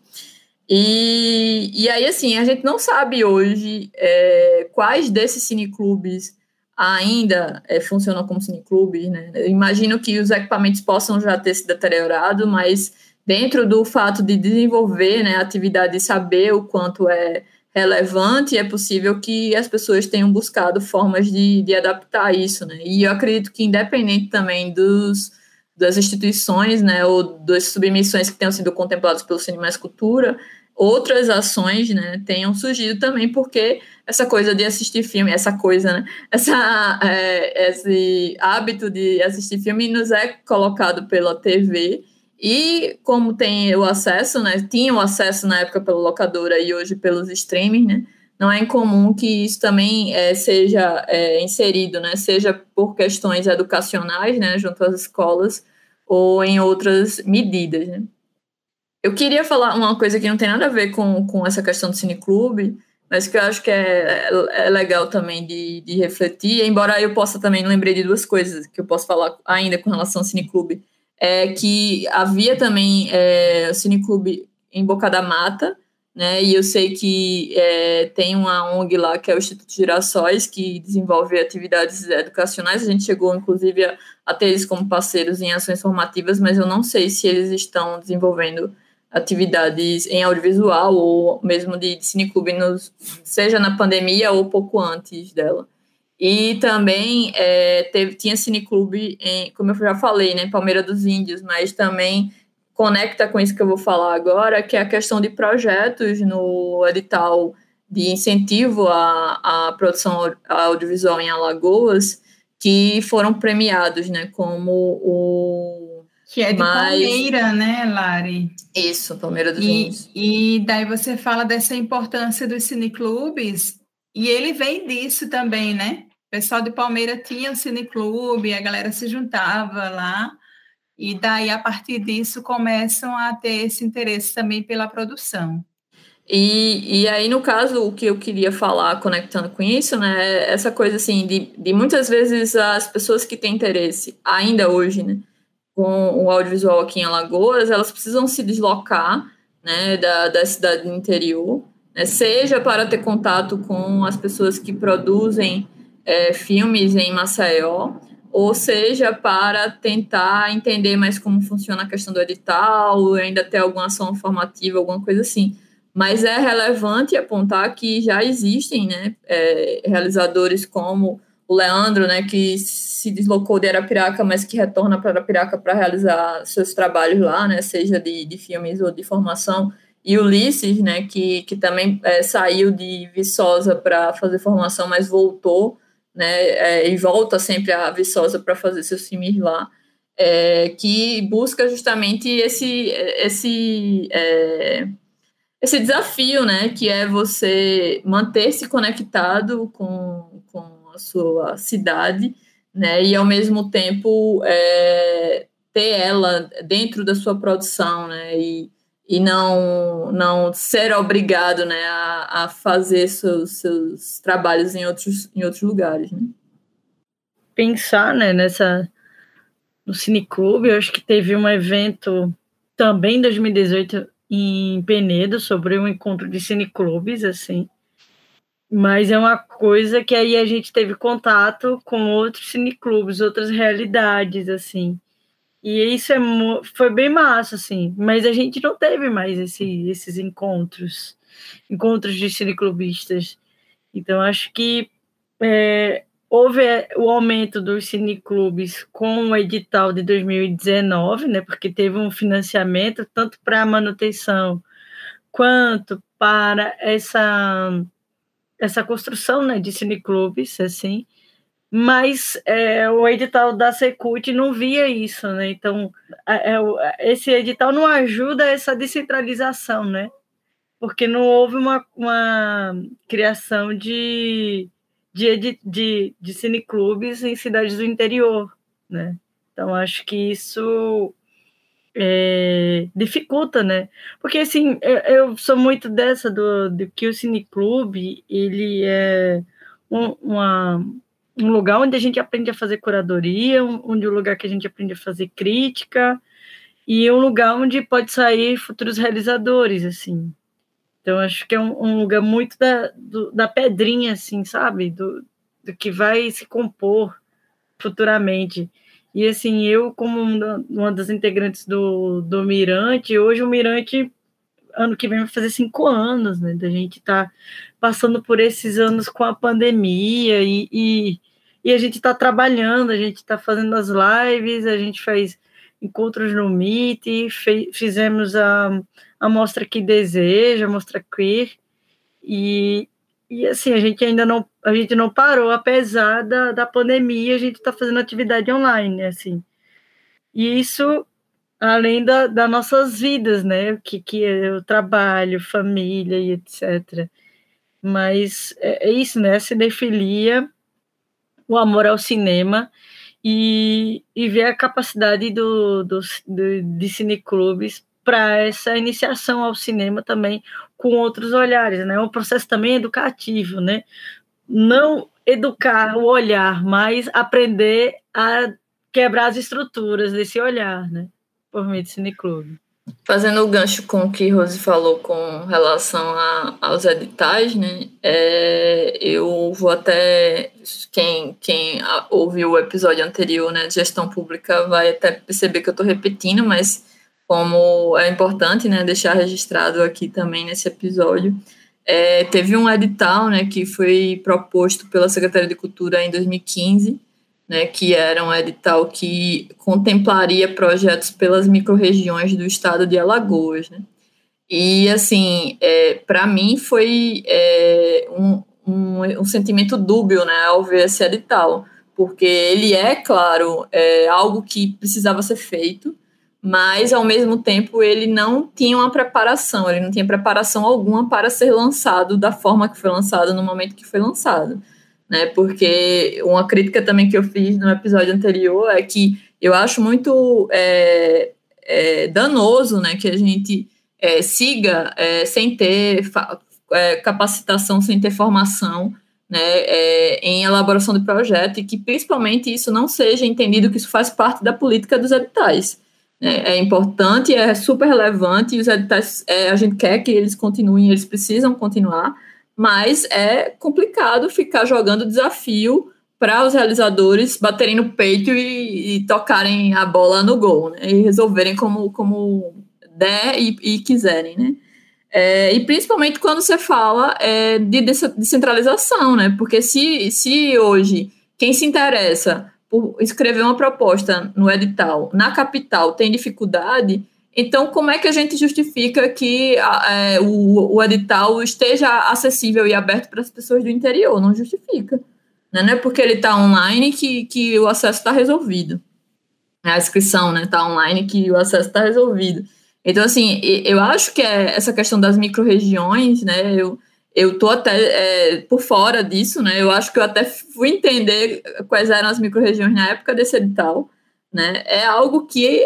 E, e aí, assim, a gente não sabe hoje é, quais desses cineclubes ainda é, funcionam como cineclubes, né? Eu imagino que os equipamentos possam já ter se deteriorado, mas dentro do fato de desenvolver né, a atividade e saber o quanto é relevante, é possível que as pessoas tenham buscado formas de, de adaptar isso, né? E eu acredito que, independente também dos, das instituições, né, ou das submissões que tenham sido contempladas pelo Cine Mais Cultura, outras ações, né, tenham surgido também, porque essa coisa de assistir filme, essa coisa, né, essa, é, esse hábito de assistir filme nos é colocado pela TV, e como tem o acesso, né? Tinha o acesso na época pela locadora e hoje pelos streaming, né? Não é incomum que isso também é, seja é, inserido, né? Seja por questões educacionais, né? Junto às escolas ou em outras medidas, né? Eu queria falar uma coisa que não tem nada a ver com, com essa questão do cineclube, mas que eu acho que é, é legal também de, de refletir, embora eu possa também, lembrei de duas coisas que eu posso falar ainda com relação ao cineclube, é que havia também é, o Cineclube em Boca da Mata, né? E eu sei que é, tem uma ONG lá que é o Instituto Girassóis, que desenvolve atividades educacionais. A gente chegou, inclusive, a, a ter eles como parceiros em ações formativas, mas eu não sei se eles estão desenvolvendo atividades em audiovisual ou mesmo de, de cineclube, nos, seja na pandemia ou pouco antes dela. E também é, teve, tinha cineclube, em, como eu já falei, né, Palmeira dos Índios, mas também conecta com isso que eu vou falar agora, que é a questão de projetos no edital de incentivo à, à produção audiovisual em Alagoas, que foram premiados, né, como o... Que é de mais... Palmeira, né, Lari? Isso, Palmeira dos e, Índios. E daí você fala dessa importância dos cineclubes, e ele vem disso também, né? O pessoal de Palmeira tinha um cineclube, a galera se juntava lá, e daí, a partir disso, começam a ter esse interesse também pela produção. E, e aí, no caso, o que eu queria falar, conectando com isso, né, é essa coisa assim, de, de muitas vezes as pessoas que têm interesse, ainda hoje, né, com o audiovisual aqui em Alagoas, elas precisam se deslocar, né, da, da cidade do interior, né, seja para ter contato com as pessoas que produzem é, filmes em Maceió, ou seja, para tentar entender mais como funciona a questão do edital, ainda ter alguma ação formativa, alguma coisa assim. Mas é relevante apontar que já existem né, é, realizadores como o Leandro, né, que se deslocou de Arapiraca, mas que retorna para Arapiraca para realizar seus trabalhos lá, né, seja de, de filmes ou de formação, e Ulisses, né, que, que também é, saiu de Viçosa para fazer formação, mas voltou, né, é, e volta sempre a Viçosa para fazer seus filmes lá, é, que busca justamente esse, esse, é, esse desafio, né, que é você manter-se conectado com, com a sua cidade, né, e ao mesmo tempo é, ter ela dentro da sua produção, né, e e não não ser obrigado né, a, a fazer seus, seus trabalhos em outros, em outros lugares. Né? Pensar né, nessa no Cineclube, eu acho que teve um evento também em 2018 em Penedo sobre um encontro de cineclubes, assim. Mas é uma coisa que aí a gente teve contato com outros cineclubes, outras realidades, assim. E isso é, foi bem massa, assim. Mas a gente não teve mais esse, esses encontros, encontros de cineclubistas. Então, acho que é, houve o aumento dos cineclubes com o edital de 2019, né? Porque teve um financiamento tanto para a manutenção quanto para essa essa construção né, de cineclubes, assim mas é, o edital da Secult não via isso, né? Então, é, esse edital não ajuda essa descentralização, né? Porque não houve uma, uma criação de, de, de, de cineclubes em cidades do interior, né? Então, acho que isso é, dificulta, né? Porque, assim, eu, eu, sou muito dessa do, do que o cineclube, ele é um, uma um lugar onde a gente aprende a fazer curadoria, onde um lugar que a gente aprende a fazer crítica e um lugar onde pode sair futuros realizadores, assim. Então acho que é um, um lugar muito da, do, da pedrinha, assim, sabe, do, do que vai se compor futuramente. E assim, eu como uma das integrantes do, do Mirante, hoje o Mirante ano que vem vai fazer cinco anos, né? Da gente tá passando por esses anos com a pandemia e, e, e a gente está trabalhando, a gente está fazendo as lives, a gente faz encontros no Meet, fizemos a, a mostra que deseja, a mostra queer, e, e assim, a gente ainda não, a gente não parou, apesar da, da pandemia, a gente está fazendo atividade online, assim. E isso além da, das nossas vidas, né? Que, que é o trabalho, família e etc. Mas é, é isso, né? A cinefilia, o amor ao cinema e, e ver a capacidade do, do, do de cineclubes para essa iniciação ao cinema também com outros olhares, né? É um processo também educativo, né? Não educar o olhar, mas aprender a quebrar as estruturas desse olhar, né? por meio do cineclube. Fazendo o gancho com o que Rose falou com relação a, aos editais, né? É, eu vou até. Quem, quem ouviu o episódio anterior, né, de gestão pública, vai até perceber que eu estou repetindo, mas como é importante né, deixar registrado aqui também nesse episódio, é, teve um edital né, que foi proposto pela Secretaria de Cultura em 2015 né, que era um edital que contemplaria projetos pelas microrregiões do estado de Alagoas. Né? E, assim, é, para mim foi é, um, um, um, sentimento dúbio né, ao ver esse edital, porque ele é, claro, é, algo que precisava ser feito, mas, ao mesmo tempo, ele não tinha uma preparação, ele não tinha preparação alguma para ser lançado da forma que foi lançado no momento que foi lançado né? Porque uma crítica também que eu fiz no episódio anterior é que eu acho muito é, é, danoso, né, que a gente é, siga é, sem ter é, capacitação, sem ter formação, né, é, em elaboração de projeto e que principalmente isso não seja entendido que isso faz parte da política dos editais. Né? É importante, é super relevante e os editais, a gente quer que eles continuem, eles precisam continuar, mas é complicado ficar jogando desafio para os realizadores baterem no peito e, e, tocarem a bola no gol, né? E resolverem como, como der e, e quiserem, né? É, e principalmente quando você fala é, de descentralização, né? Porque se, se hoje quem se interessa por escrever uma proposta no edital na capital tem dificuldade, então como é que a gente justifica que é, o, o edital esteja acessível e aberto para as pessoas do interior? Não justifica. Né? Não é porque ele está online que, que o acesso está resolvido. A inscrição está né, tá online que o acesso está resolvido. Então, assim, eu acho que é essa questão das micro-regiões, né? Eu, eu tô até é, por fora disso, né? Eu acho que eu até fui entender quais eram as micro-regiões na época desse edital, né? É algo que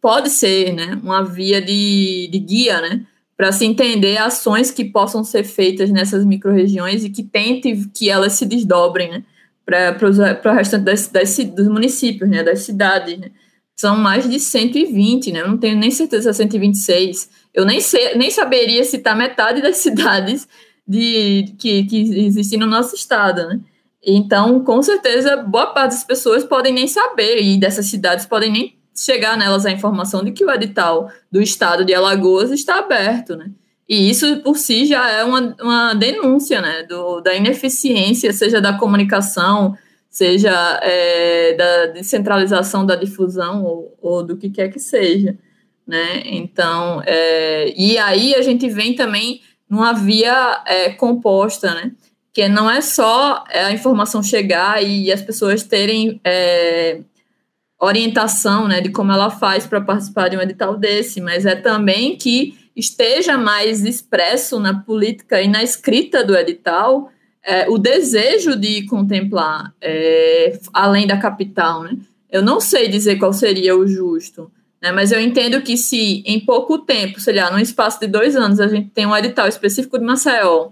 pode ser, né? Uma via de, de guia, né? Para se entender ações que possam ser feitas nessas micro-regiões e que tente que elas se desdobrem, né? Para o restante das, das, dos municípios, né? Das cidades, né? são mais de 120, né? Eu não tenho nem certeza se é 126. Eu nem, sei, nem saberia citar metade das cidades de, que, que existem no nosso estado, né? Então, com certeza, boa parte das pessoas podem nem saber, e dessas cidades podem nem chegar nelas a informação de que o edital do estado de Alagoas está aberto, né? E isso por si já é uma, uma denúncia, né? Do, da ineficiência, seja da comunicação, seja é, da descentralização da difusão ou, ou, do que quer que seja, né? Então, é, e aí a gente vem também numa via é, composta, né? Que não é só a informação chegar e as pessoas terem é, orientação, né, de como ela faz para participar de um edital desse, mas é também que esteja mais expresso na política e na escrita do edital é, o desejo de contemplar é, além da capital, né? Eu não sei dizer qual seria o justo, né? mas eu entendo que se em pouco tempo, sei lá, num espaço de dois anos, a gente tem um edital específico de Maceió,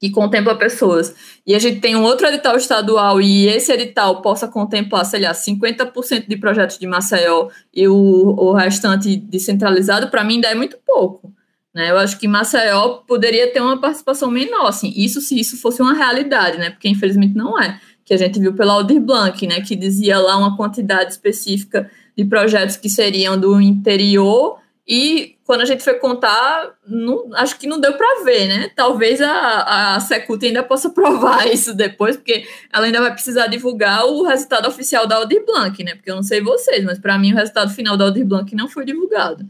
que contempla pessoas, e a gente tem um outro edital estadual e esse edital possa contemplar, sei lá, 50% de projetos de Maceió e o, o restante descentralizado, para mim ainda é muito pouco. Né? Eu acho que Maceió poderia ter uma participação menor, assim, isso se isso fosse uma realidade, né? Porque infelizmente não é. Que a gente viu pela Aldir Blanc, né? Que dizia lá uma quantidade específica de projetos que seriam do interior e quando a gente foi contar, não, acho que não deu para ver, né? Talvez a, a Secult ainda possa provar isso depois, porque ela ainda vai precisar divulgar o resultado oficial da Aldir Blanc, né? Porque eu não sei vocês, mas para mim o resultado final da Aldir Blanc não foi divulgado.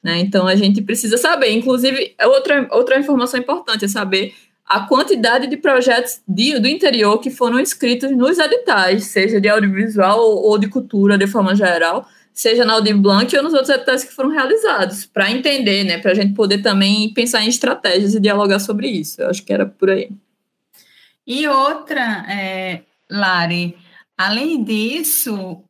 Né? Então a gente precisa saber. Inclusive, outra, outra informação importante é saber a quantidade de projetos de, do interior que foram inscritos nos editais, seja de audiovisual ou de cultura de forma geral, seja na Audi Blanc ou nos outros editais que foram realizados, para entender, né, para a gente poder também pensar em estratégias e dialogar sobre isso. Eu acho que era por aí. E outra, é, Lari, além disso,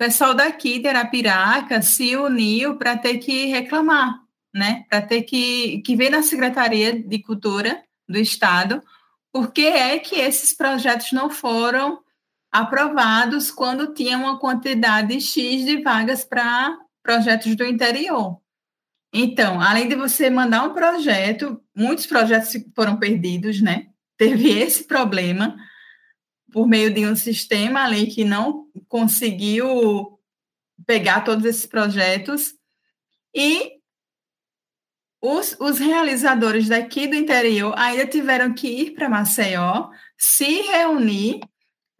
pessoal daqui de Arapiraca se uniu para ter que reclamar, né? Para ter que, que ver na Secretaria de Cultura do Estado por que é que esses projetos não foram aprovados quando tinha uma quantidade X de vagas para projetos do interior. Então, além de você mandar um projeto, muitos projetos foram perdidos, né? Teve esse problema por meio de um sistema ali que não conseguiu pegar todos esses projetos e os, os realizadores daqui do interior ainda tiveram que ir para Maceió, se reunir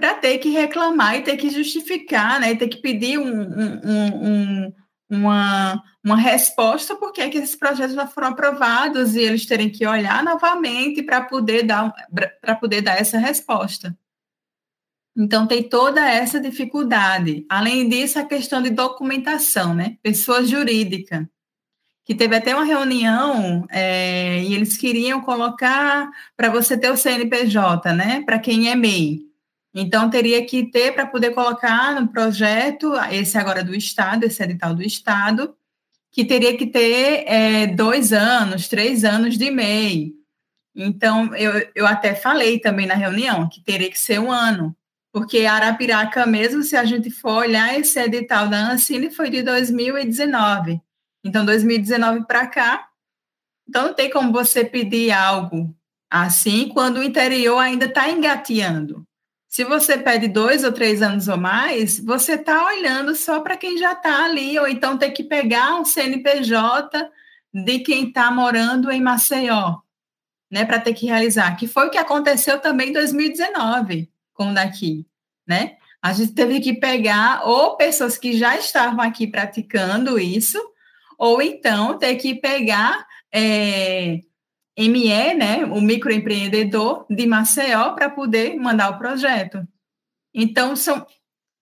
para ter que reclamar e ter que justificar, né, e ter que pedir um, um, um, uma, uma resposta porque que esses projetos já foram aprovados e eles terem que olhar novamente para poder dar para poder dar essa resposta. Então, tem toda essa dificuldade. Além disso, a questão de documentação, né? Pessoa jurídica, que teve até uma reunião é, e eles queriam colocar para você ter o CNPJ, né? Para quem é MEI. Então, teria que ter para poder colocar no projeto, esse agora do Estado, esse edital do Estado, que teria que ter é, dois anos, três anos de MEI. Então, eu, eu até falei também na reunião que teria que ser um ano, porque Arapiraca mesmo, se a gente for olhar esse edital da Ancine, foi de 2019. Então, 2019 para cá, então não tem como você pedir algo assim quando o interior ainda está engateando. Se você pede dois ou três anos ou mais, você está olhando só para quem já está ali, ou então tem que pegar um CNPJ de quem está morando em Maceió, né, para ter que realizar, que foi o que aconteceu também em 2019 com o daqui, né? A gente teve que pegar ou pessoas que já estavam aqui praticando isso, ou então ter que pegar é, ME, né, o microempreendedor de Maceió, para poder mandar o projeto. Então, são,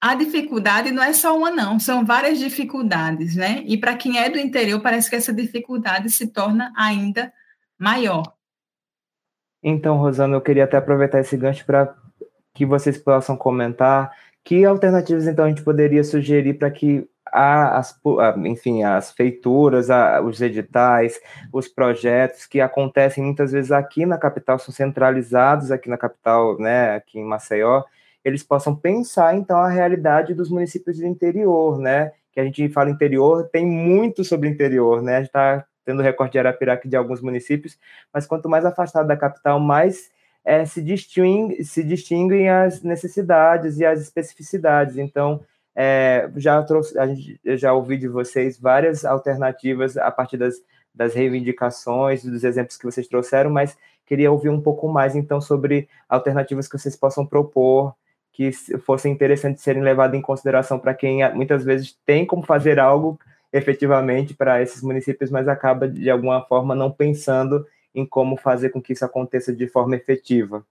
a dificuldade não é só uma, não, são várias dificuldades, né? E para quem é do interior, parece que essa dificuldade se torna ainda maior. Então, Rosana, eu queria até aproveitar esse gancho para que vocês possam comentar que alternativas, então, a gente poderia sugerir para que as, enfim, as feituras, os editais, os projetos que acontecem muitas vezes aqui na capital, são centralizados aqui na capital, né, aqui em Maceió, eles possam pensar, então, a realidade dos municípios do interior, né, que a gente fala interior, tem muito sobre interior, né, a gente está tendo recorte de Arapiraca de alguns municípios, mas quanto mais afastado da capital, mais é, se, distingue, se distinguem as necessidades e as especificidades, então, é, já trouxe, a gente já ouvi de vocês várias alternativas a partir das, das reivindicações, dos exemplos que vocês trouxeram, mas queria ouvir um pouco mais então sobre alternativas que vocês possam propor que fossem interessantes serem levadas em consideração para quem muitas vezes tem como fazer algo efetivamente para esses municípios, mas acaba de alguma forma não pensando em como fazer com que isso aconteça de forma efetiva.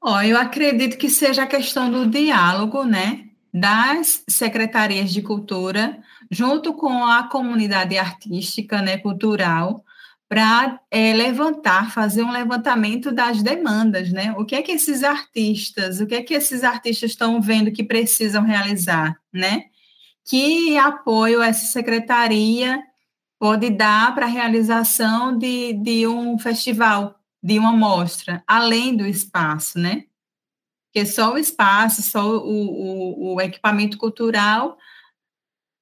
Ó, eu acredito que seja a questão do diálogo, né, das secretarias de cultura, junto com a comunidade artística, né, cultural, para é, levantar, fazer um levantamento das demandas, né? O que é que esses artistas, o que é que esses artistas estão vendo que precisam realizar, né? Que apoio essa secretaria pode dar para a realização de, de um festival de uma mostra, além do espaço, né? Porque só o espaço, só o, o, o equipamento cultural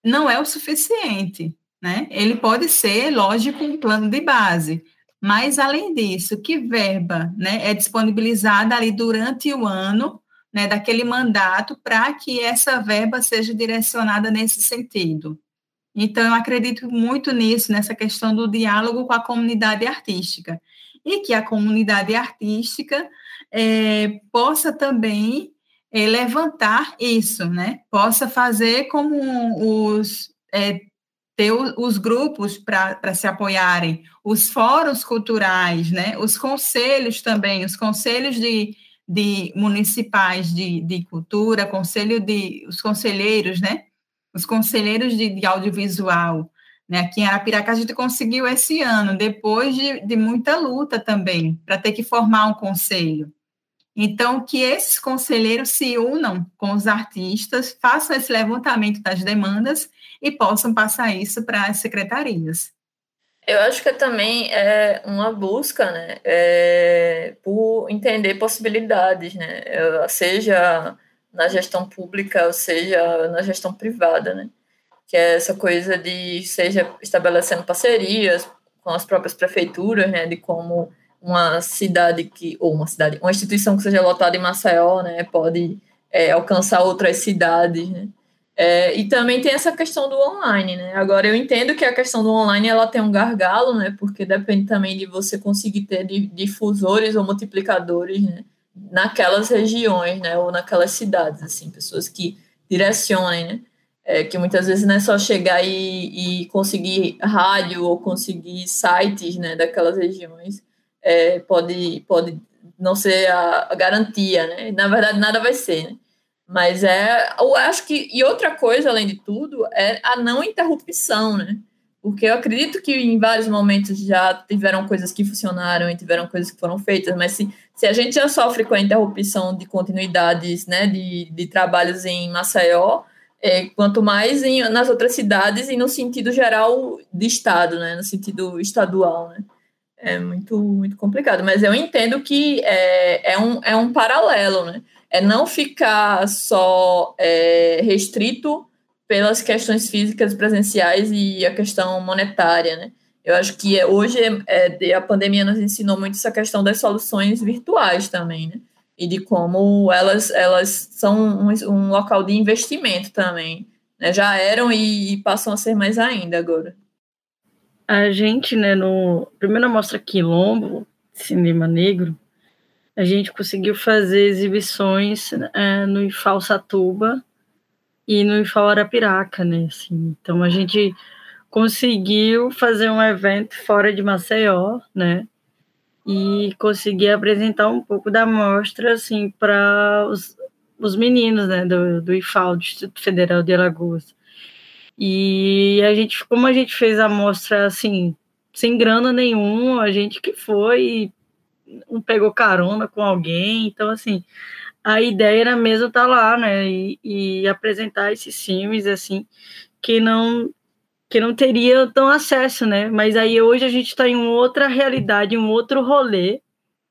não é o suficiente, né? Ele pode ser, lógico, um plano de base, mas além disso, que verba, né, é disponibilizada ali durante o ano, né, daquele mandato para que essa verba seja direcionada nesse sentido. Então, eu acredito muito nisso, nessa questão do diálogo com a comunidade artística e que a comunidade artística é, possa também é, levantar isso, né? Possa fazer como os é, ter os grupos para se apoiarem, os fóruns culturais, né? Os conselhos também, os conselhos de, de municipais de, de cultura, conselho de os conselheiros, né? Os conselheiros de, de audiovisual, né, aqui em Arapiraca, a gente conseguiu esse ano, depois de, de muita luta também, para ter que formar um conselho. Então, que esses conselheiros se unam com os artistas, façam esse levantamento das demandas e possam passar isso para as secretarias. Eu acho que também é uma busca, né, é, por entender possibilidades, né, seja na gestão pública, ou seja na gestão privada, né que é essa coisa de seja estabelecendo parcerias com as próprias prefeituras, né, de como uma cidade que ou uma cidade, uma instituição que seja lotada em Maceió, né, pode é, alcançar outras cidades, né. É, e também tem essa questão do online, né? Agora eu entendo que a questão do online ela tem um gargalo, né? Porque depende também de você conseguir ter difusores ou multiplicadores, né? Naquelas regiões, né? Ou naquelas cidades, assim, pessoas que direcionem, né? É, que muitas vezes não é só chegar e, e conseguir rádio ou conseguir sites né, daquelas regiões, é, pode, pode não ser a, a, garantia, né? Na verdade, nada vai ser, né? Mas é, eu acho que, e outra coisa, além de tudo, é a não interrupção, né? Porque eu acredito que em vários momentos já tiveram coisas que funcionaram e tiveram coisas que foram feitas, mas se, se a gente já sofre com a interrupção de continuidades, né, de, de trabalhos em Maceió, é, quanto mais em, nas outras cidades e no sentido geral de estado, né, no sentido estadual, né. É muito, muito complicado, mas eu entendo que é, é, um, é um paralelo, né, é não ficar só é, restrito pelas questões físicas presenciais e a questão monetária, né. Eu acho que hoje é, a pandemia nos ensinou muito essa questão das soluções virtuais também, né e de como elas, elas são um, um local de investimento também. Né? Já eram e, e, passam a ser mais ainda agora. A gente, né, no primeira mostra Quilombo, Cinema Negro, a gente conseguiu fazer exibições é, no IFAL Satuba e no IFAL Arapiraca, né? Assim, então a gente conseguiu fazer um evento fora de Maceió, né? E conseguir apresentar um pouco da mostra, assim, para os, os meninos, né? Do, do IFAL, do Instituto Federal de Alagoas. E a gente, como a gente fez a mostra, assim, sem grana nenhuma, a gente que foi um pegou carona com alguém, então assim, a ideia era mesmo estar tá lá, né, e, e, apresentar esses filmes, assim, que não que não teria tão acesso, né, mas aí hoje a gente está em uma outra realidade, um outro rolê,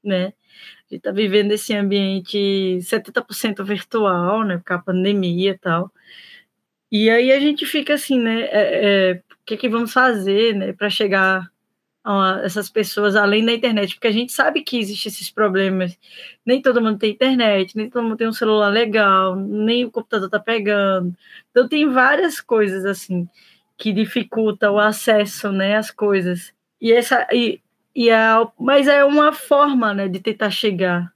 né, a gente está vivendo esse ambiente 70% virtual, né, com a pandemia e tal, e aí a gente fica assim, né, é, é, o que, que vamos fazer, né, para chegar essas pessoas além da internet, porque a gente sabe que existem esses problemas. Nem todo mundo tem internet, nem todo mundo tem um celular legal, nem o computador está pegando. Então tem várias coisas assim que dificultam o acesso, né, às coisas. E essa e, e a, mas é uma forma, né, de tentar chegar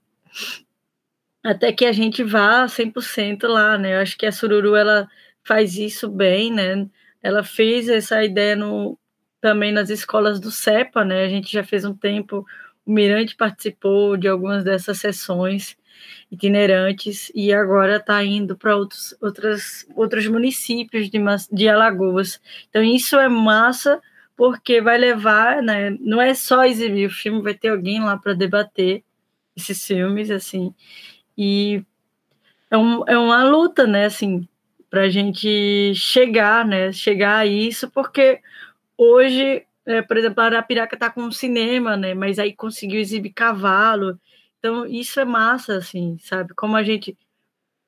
até que a gente vá 100% lá, né? Eu acho que a Sururu ela faz isso bem, né? Ela fez essa ideia no também nas escolas do CEPA, né? A gente já fez um tempo, o Mirante participou de algumas dessas sessões itinerantes e agora está indo para outros, outros, outros municípios de, de Alagoas. Então, isso é massa, porque vai levar, né? Não é só exibir o filme, vai ter alguém lá para debater esses filmes, assim. E é, um, é uma luta, né? Assim, para a gente chegar, né? Chegar a isso, porque Hoje, é, por exemplo, a Arapiraca está com um cinema, né? Mas aí conseguiu exibir cavalo. Então, isso é massa, assim, sabe? Como a gente.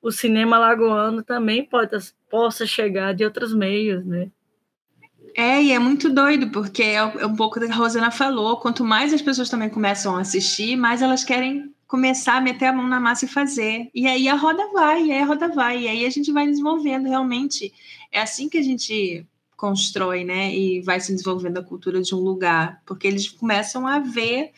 O cinema lagoano também pode, possa chegar de outros meios, né? É, e é muito doido, porque é, é um pouco do que a Rosana falou. Quanto mais as pessoas também começam a assistir, mais elas querem começar a meter a mão na massa e fazer. E aí a roda vai, e aí a roda vai, e aí a gente vai desenvolvendo realmente. É assim que a gente constrói, né, e vai se desenvolvendo a cultura de um lugar, porque eles começam a ver,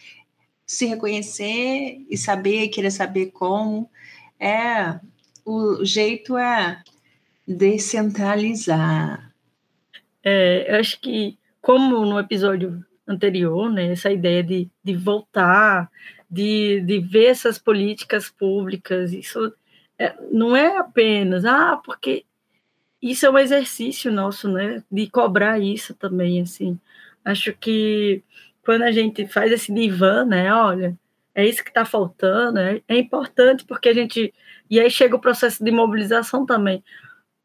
se reconhecer e saber, querer saber como. É, o jeito é descentralizar. É, eu acho que, como no episódio anterior, né, essa ideia de, de voltar, de, de ver essas políticas públicas, isso é, não é apenas, ah, porque isso é um exercício nosso, né? De cobrar isso também, assim. Acho que quando a gente faz esse divã, né? Olha, é isso que está faltando, é, é, importante porque a gente. E aí chega o processo de mobilização também,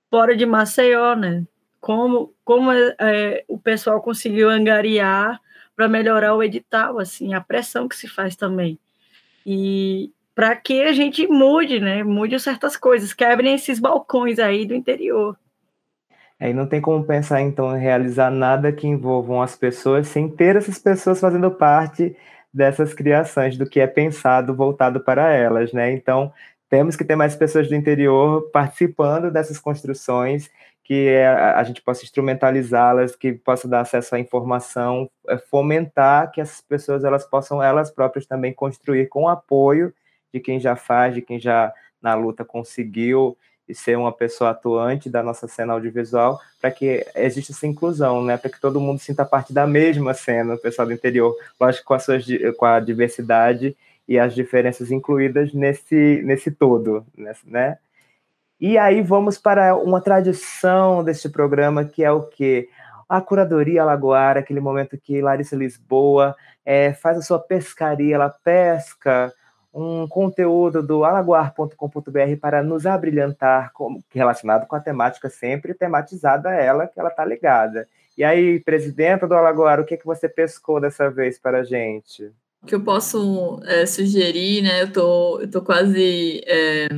fora de Maceió, né? Como, como é, é, o pessoal conseguiu angariar para melhorar o edital, assim, a pressão que se faz também. E para que a gente mude, né? Mude certas coisas, quebrem esses balcões aí do interior. Aí não tem como pensar, então, em realizar nada que envolvam as pessoas sem ter essas pessoas fazendo parte dessas criações, do que é pensado voltado para elas, né? Então, temos que ter mais pessoas do interior participando dessas construções, que a, gente possa instrumentalizá-las, que possa dar acesso à informação, é, fomentar que essas pessoas elas possam elas próprias também construir com apoio de quem já faz, de quem já na luta conseguiu e ser uma pessoa atuante da nossa cena audiovisual, para que exista essa inclusão, né? Para que todo mundo sinta parte da mesma cena, o pessoal do interior, lógico com a, sua, com a diversidade e as diferenças incluídas nesse, nesse todo, né? E aí vamos para uma tradição deste programa, que é o quê? A curadoria alagoara, aquele momento que Larissa Lisboa é, faz a sua pescaria, ela pesca um conteúdo do alagoar.com.br para nos abrilhantar com, relacionado com a temática sempre tematizada ela, que ela está ligada. E aí, presidenta do Alagoar, o que, que você pescou dessa vez para a gente? O que eu posso é, sugerir, né? Eu tô, eu tô quase é,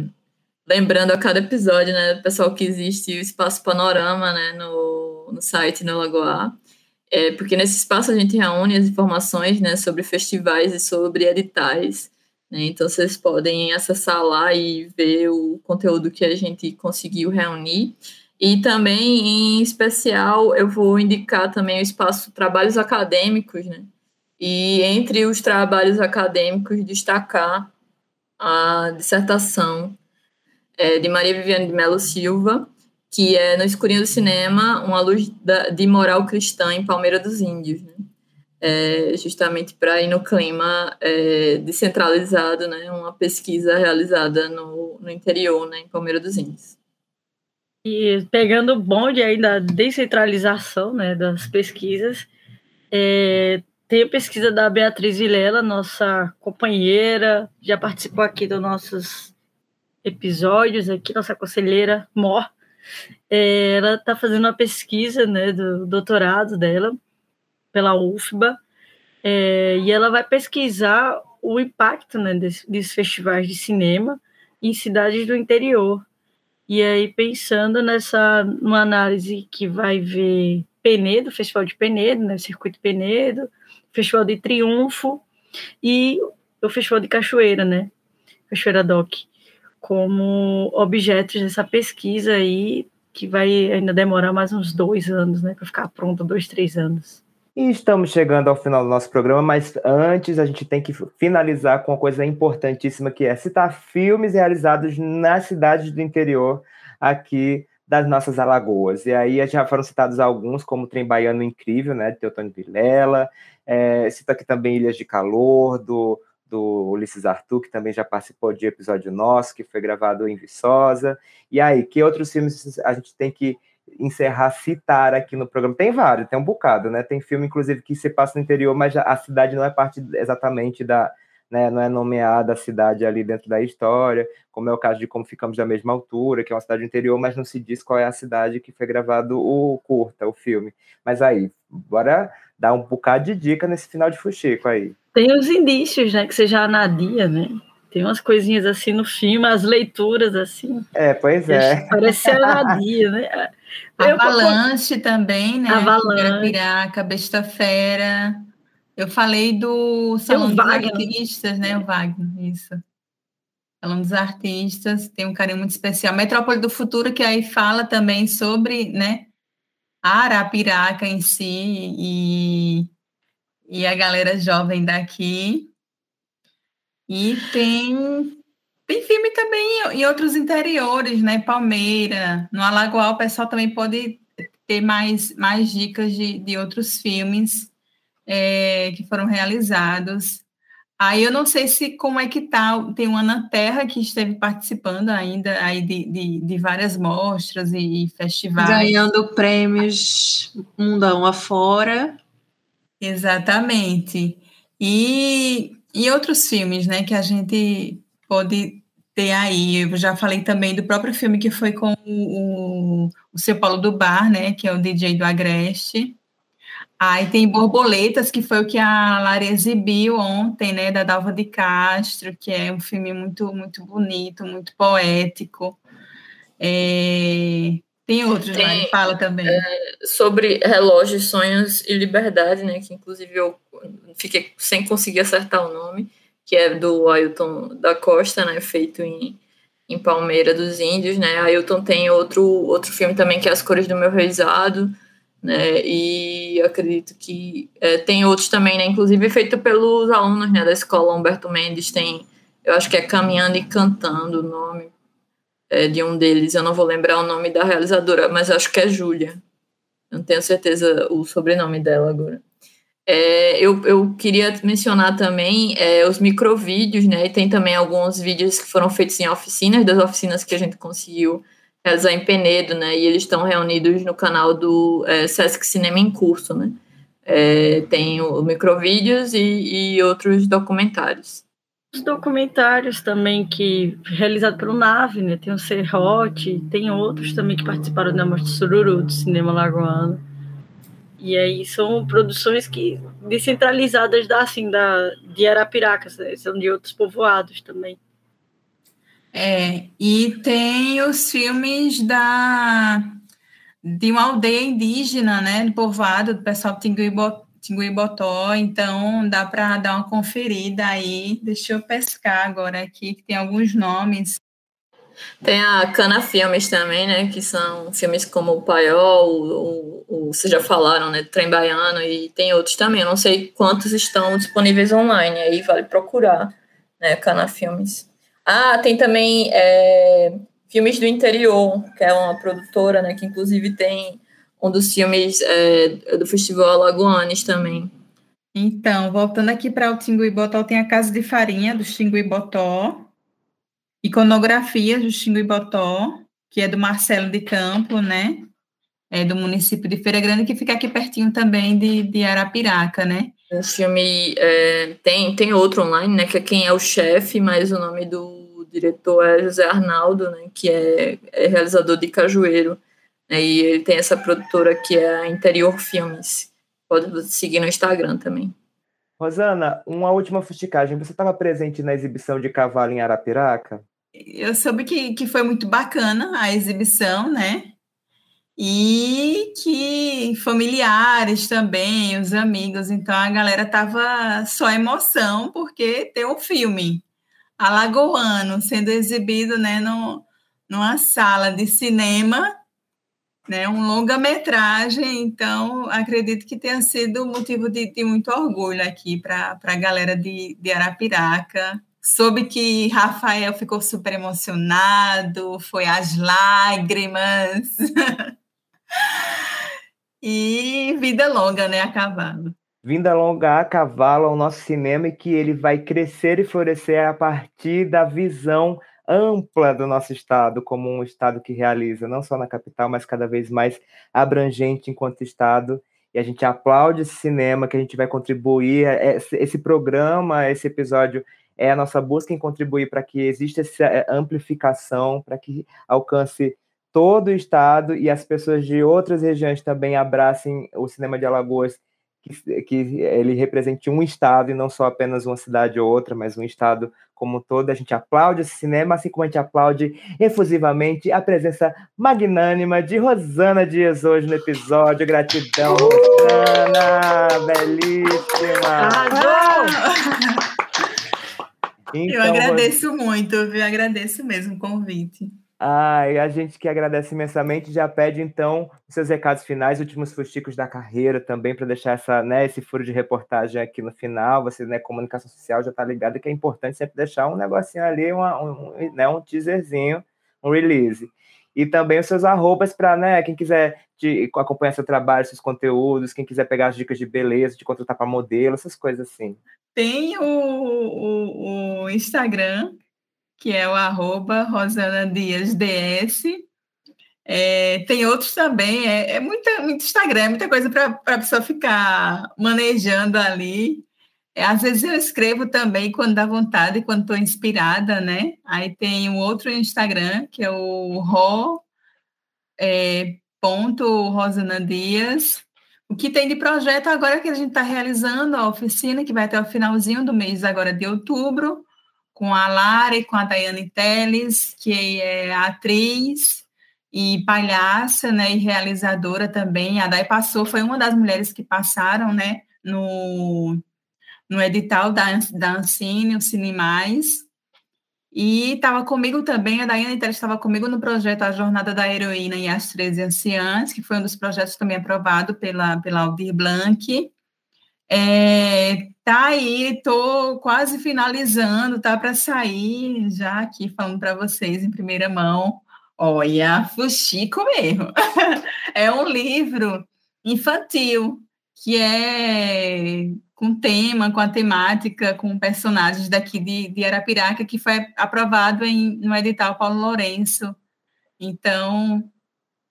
lembrando a cada episódio, né, pessoal, que existe o Espaço Panorama, né, no, no site no Alagoar. É, porque nesse espaço a gente reúne as informações, né, sobre festivais e sobre editais. Né? Então, vocês podem acessar lá e ver o conteúdo que a gente conseguiu reunir. E também, em especial, eu vou indicar também o espaço Trabalhos Acadêmicos, né? E entre os trabalhos acadêmicos, destacar a dissertação é, de Maria Viviane de Mello Silva, que é No Escurinho do Cinema, uma luz de moral cristã em Palmeira dos Índios, né? É, justamente para ir no clima é, descentralizado, né? Uma pesquisa realizada no, no interior, né? Em Palmeira dos Índios. E pegando o bonde aí da descentralização né, das pesquisas, é, tem a pesquisa da Beatriz Vilela, nossa companheira, já participou aqui dos nossos episódios, aqui, nossa conselheira Mor. É, ela está fazendo uma pesquisa né, do doutorado dela pela UFBA, é, e ela vai pesquisar o impacto né, desses, desses festivais de cinema em cidades do interior. E aí, pensando nessa uma análise que vai ver Penedo, Festival de Penedo, né, Circuito Penedo, Festival de Triunfo e o Festival de Cachoeira, né, Cachoeira Doc, como objetos dessa pesquisa aí, que vai ainda demorar mais uns dois anos, né, para ficar pronto, dois, três anos. E estamos chegando ao final do nosso programa, mas antes a gente tem que finalizar com uma coisa importantíssima que é citar filmes realizados nas cidades do interior aqui das nossas Alagoas. E aí já foram citados alguns, como Trem Baiano Incrível, né, de Teotônio Vilela, é, cita aqui também Ilhas de Calor, do, do Ulisses Arthur, que também já participou de episódio nosso, que foi gravado em Viçosa. E aí, que outros filmes a gente tem que encerrar, citar aqui no programa. Tem vários, tem um bocado, né? Tem filme, inclusive, que se passa no interior, mas a cidade não é parte exatamente da. Né, não é nomeada a cidade ali dentro da história, como é o caso de Como Ficamos da Mesma Altura, que é uma cidade interior, mas não se diz qual é a cidade que foi gravado o curta, o filme. Mas aí, bora dar um bocado de dica nesse final de Fuxico aí. Tem os indícios, né, que seja a Nadia, né? Tem umas coisinhas assim no filme, as leituras assim. É, pois é. Parece a Nadia, né? Avalanche eu, também, né? Avalanche. Piraca, Besta Fera. Eu falei do Salão dos Artistas, né? O Wagner, isso. Salão dos Artistas, tem um carinho muito especial. Metrópole do Futuro, que aí fala também sobre, né? A Arapiraca em si e, e a galera jovem daqui. E tem tem filme também em outros interiores, né? Palmeira, no Alagoal, o pessoal também pode ter mais, mais dicas de, de outros filmes é, que foram realizados. Aí eu não sei se como é que tá, tem uma na Terra que esteve participando ainda aí de, de, de várias mostras e, e, festivais. Ganhando prêmios mundão afora. Exatamente. E, e outros filmes, né, que a gente pode ter aí. Eu já falei também do próprio filme que foi com o, o seu Paulo do Bar, né? Que é o DJ do Agreste. Aí tem Borboletas, que foi o que a Lara exibiu ontem, né? Da Dalva de Castro, que é um filme muito, muito bonito, muito poético. É... Tem outros, tem, fala também. É, sobre relógios, sonhos e liberdade, né? Que inclusive eu fiquei sem conseguir acertar o nome que é do Ailton da Costa, né, feito em, em Palmeira dos Índios, né, Ailton tem outro, outro filme também que é As Cores do Meu Reisado, né, e acredito que é, tem outros também, né, inclusive feito pelos alunos, né, da escola. Humberto Mendes, tem, eu acho que é Caminhando e Cantando o nome é, de um deles, eu não vou lembrar o nome da realizadora, mas acho que é Júlia, não tenho certeza o sobrenome dela agora. É, eu, eu queria mencionar também é, os microvídeos, né? E tem também alguns vídeos que foram feitos em oficinas, das oficinas que a gente conseguiu realizar em Penedo, né? E eles estão reunidos no canal do é, Sesc Cinema em Curso, né? É, tem o, o microvídeos e, e outros documentários. Os documentários também que realizado pelo Nave, né? Tem o Serrote, tem outros também que participaram da Mostra Sururu do cinema lagoano. E aí são produções que descentralizadas da assim da de Arapiracas, né? são de outros povoados também. É, e tem os filmes da de uma aldeia indígena, né, do povoado do pessoal de Tinguibotó, então dá para dar uma conferida aí. Deixa eu pescar agora aqui, que tem alguns nomes. Tem a Cana Filmes também, né? Que são filmes como o Paiol, o, o, o, vocês já falaram, né? Trem Baiano, e tem outros também. Eu não sei quantos estão disponíveis online, aí vale procurar, né? Cana Filmes. Ah, tem também é, Filmes do Interior, que é uma produtora, né, que inclusive tem um dos filmes é, do Festival Alagoanes também. Então, voltando aqui para o Tinguí Botó, tem a Casa de Farinha do Tinguí Botó, Iconografia do Tinguí Botó, que é do Marcelo de Campo, né? É do município de Feira Grande, que fica aqui pertinho também de, de Arapiraca, né? O filme é, tem, tem outro online, né? Que é Quem é o Chefe, mas o nome do diretor é José Arnaldo, né? Que é, é realizador de Cajueiro. Né, e ele tem essa produtora que é a Interior Filmes. Pode seguir no Instagram também. Rosana, uma última fusticagem. Você estava presente na exibição de cavalo em Arapiraca? Eu soube que, que foi muito bacana a exibição, né? E que familiares também, os amigos, então a galera tava só emoção porque tem um filme alagoano sendo exibido, né, no, numa sala de cinema, né, um longa-metragem, então acredito que tenha sido motivo de, de muito orgulho aqui para a galera de, de Arapiraca, Soube que Rafael ficou super emocionado, foi às lágrimas. e vida longa, né, a cavalo. Vida longa a cavalo ao nosso cinema e que ele vai crescer e florescer a partir da visão ampla do nosso estado, como um estado que realiza, não só na capital, mas cada vez mais abrangente enquanto estado. E a gente aplaude esse cinema que a gente vai contribuir. Esse programa, esse episódio é a nossa busca em contribuir para que exista essa é, amplificação, para que alcance todo o estado e as pessoas de outras regiões também abracem o cinema de Alagoas, que, que ele represente um estado e não só apenas uma cidade ou outra, mas um estado como um todo. A gente aplaude esse cinema, assim como a gente aplaude efusivamente a presença magnânima de Rosana Dias hoje no episódio. Gratidão, Rosana! Belíssima! Ah, então, eu agradeço muito, eu agradeço mesmo o convite. Ah, e a gente que agradece imensamente já pede então os seus recados finais, últimos fusticos da carreira também para deixar essa, né, esse furo de reportagem aqui no final. Você, né, comunicação social já está ligado que é importante sempre deixar um negocinho ali, uma, um, né, um teaserzinho, um release. E também os seus arrobas para, né, quem quiser te, acompanhar seu trabalho, seus conteúdos, quem quiser pegar as dicas de beleza, de contratar para modelo, essas coisas assim. Tem o, o, o Instagram, que é o arroba. É, tem outros também, é, é muita, muito Instagram, muita coisa para a pessoa ficar manejando ali. É, às vezes eu escrevo também quando dá vontade, quando estou inspirada, né? Aí tem um outro Instagram, que é o ro, é, ponto Rosana Dias, o que tem de projeto agora que a gente está realizando a oficina, que vai até o finalzinho do mês agora de outubro, com a Lara e com a Daiane Teles, que é atriz e palhaça, né, e realizadora também. A Dai passou, foi uma das mulheres que passaram, né, no, no edital da, da Ancine, o Cine Mais, e estava comigo também, a Daiane Teles estava comigo no projeto A Jornada da Heroína e as 13 Anciãs, que foi um dos projetos também aprovado pela, pela Aldir Blanc. É, tá aí, estou quase finalizando, tá para sair, já aqui falando para vocês em primeira mão. Olha, fuxico mesmo. é um livro infantil que é com tema, com a temática, com personagens daqui de, de Arapiraca, que foi aprovado em, no edital Paulo Lourenço. Então,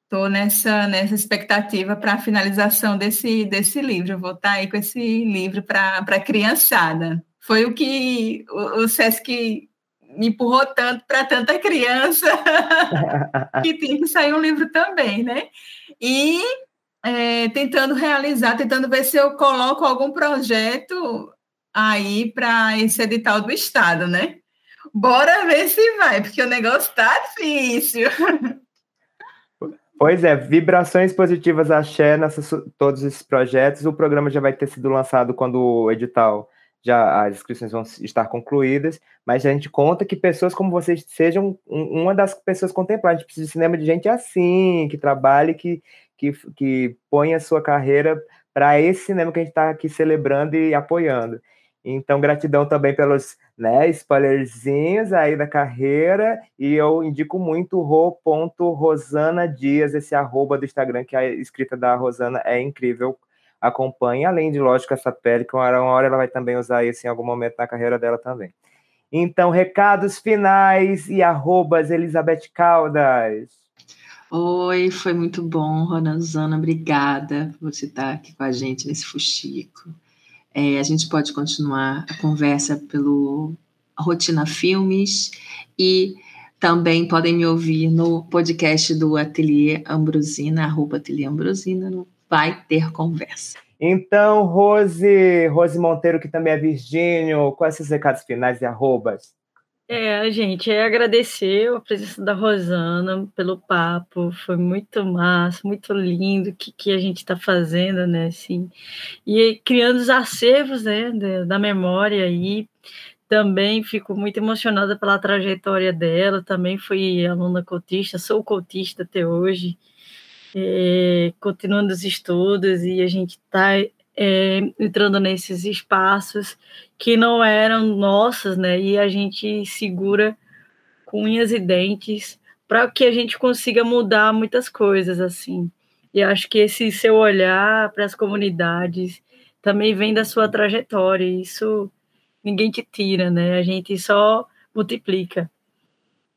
estou nessa, nessa expectativa para a finalização desse, desse livro. vou estar tá aí com esse livro para a criançada. Foi o que o, o SESC me empurrou tanto para tanta criança que tem que sair um livro também, né? E é, tentando realizar, tentando ver se eu coloco algum projeto aí para esse edital do Estado, né? Bora ver se vai, porque o negócio tá difícil. Pois é, vibrações positivas axé nessas todos esses projetos. O programa já vai ter sido lançado quando o edital já as inscrições vão estar concluídas, mas a gente conta que pessoas como vocês sejam uma das pessoas contempladas. A gente precisa de cinema de gente assim, que trabalhe, que, que, que põe a sua carreira para esse cinema que a gente está aqui celebrando e apoiando. Então, gratidão também pelos né, spoilerzinhos aí da carreira. E eu indico muito ro.rosana Dias, esse arroba do Instagram, que a escrita da Rosana é incrível. Acompanhe, além de, lógico, essa pele, que uma hora, uma hora ela vai também usar isso em algum momento na carreira dela também. Então, recados finais e arrobas Elizabeth Caldas. Oi, foi muito bom, Ronazana. Obrigada por você estar aqui com a gente nesse fuxico. É, a gente pode continuar a conversa pelo Rotina Filmes e também podem me ouvir no podcast do Ateliê Ambrosina, arroba Ateliê Ambrosina, no Vai Ter Conversa. Então, Rose, Rose Monteiro, que também é Virgínio, quais seus recados finais e arrobas? É, gente, é agradecer a presença da Rosana pelo papo, foi muito massa, muito lindo o que, que a gente está fazendo, né, assim, e criando os acervos, né, da memória aí, também fico muito emocionada pela trajetória dela, também fui aluna cotista, sou cotista até hoje, é, continuando os estudos, e a gente está é, entrando nesses espaços que não eram nossas, né? E a gente segura com unhas e dentes para que a gente consiga mudar muitas coisas assim. E acho que esse seu olhar para as comunidades também vem da sua trajetória. Isso ninguém te tira, né? A gente só multiplica.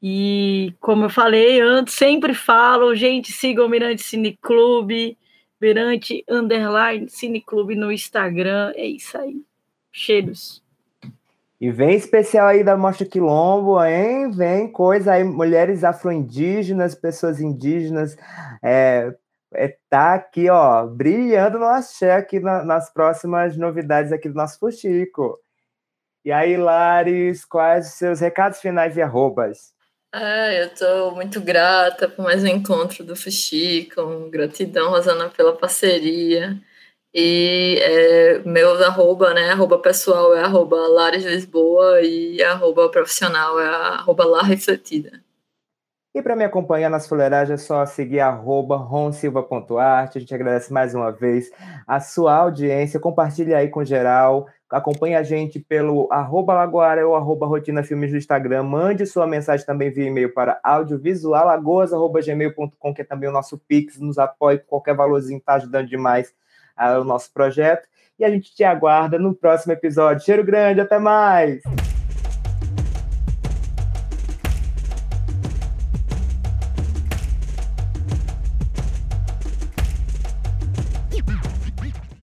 E como eu falei antes, sempre falo, gente, sigam o Mirante Cine Clube, Mirante Underline Cineclube no Instagram. É isso aí. Cheiros. E vem especial aí da Mostra Quilombo, hein? Vem coisa aí, mulheres afro-indígenas, pessoas indígenas, é, é, tá aqui, ó, brilhando no axé aqui na, nas próximas novidades aqui do nosso Fuxico. E aí, Lares, quais os seus recados finais e arrobas? Ah, eu estou muito grata por mais um encontro do Fuxico. Gratidão, Rosana, pela parceria. E é, meu arroba, né? Arroba pessoal é arroba Lares Lisboa e arroba profissional é arroba La Refletida. E para me acompanhar nas fuleiragens é só seguir arroba ronsilva.arte. A gente agradece mais uma vez a sua audiência. Compartilhe aí com geral. Acompanhe a gente pelo arroba Lagoara ou arroba Rotina Filmes no Instagram. Mande sua mensagem também via e-mail para audiovisualagoas.gmail.com, que é também o nosso Pix. Nos apoie com qualquer valorzinho, está ajudando demais ao nosso projeto. E a gente te aguarda no próximo episódio. Cheiro grande, até mais!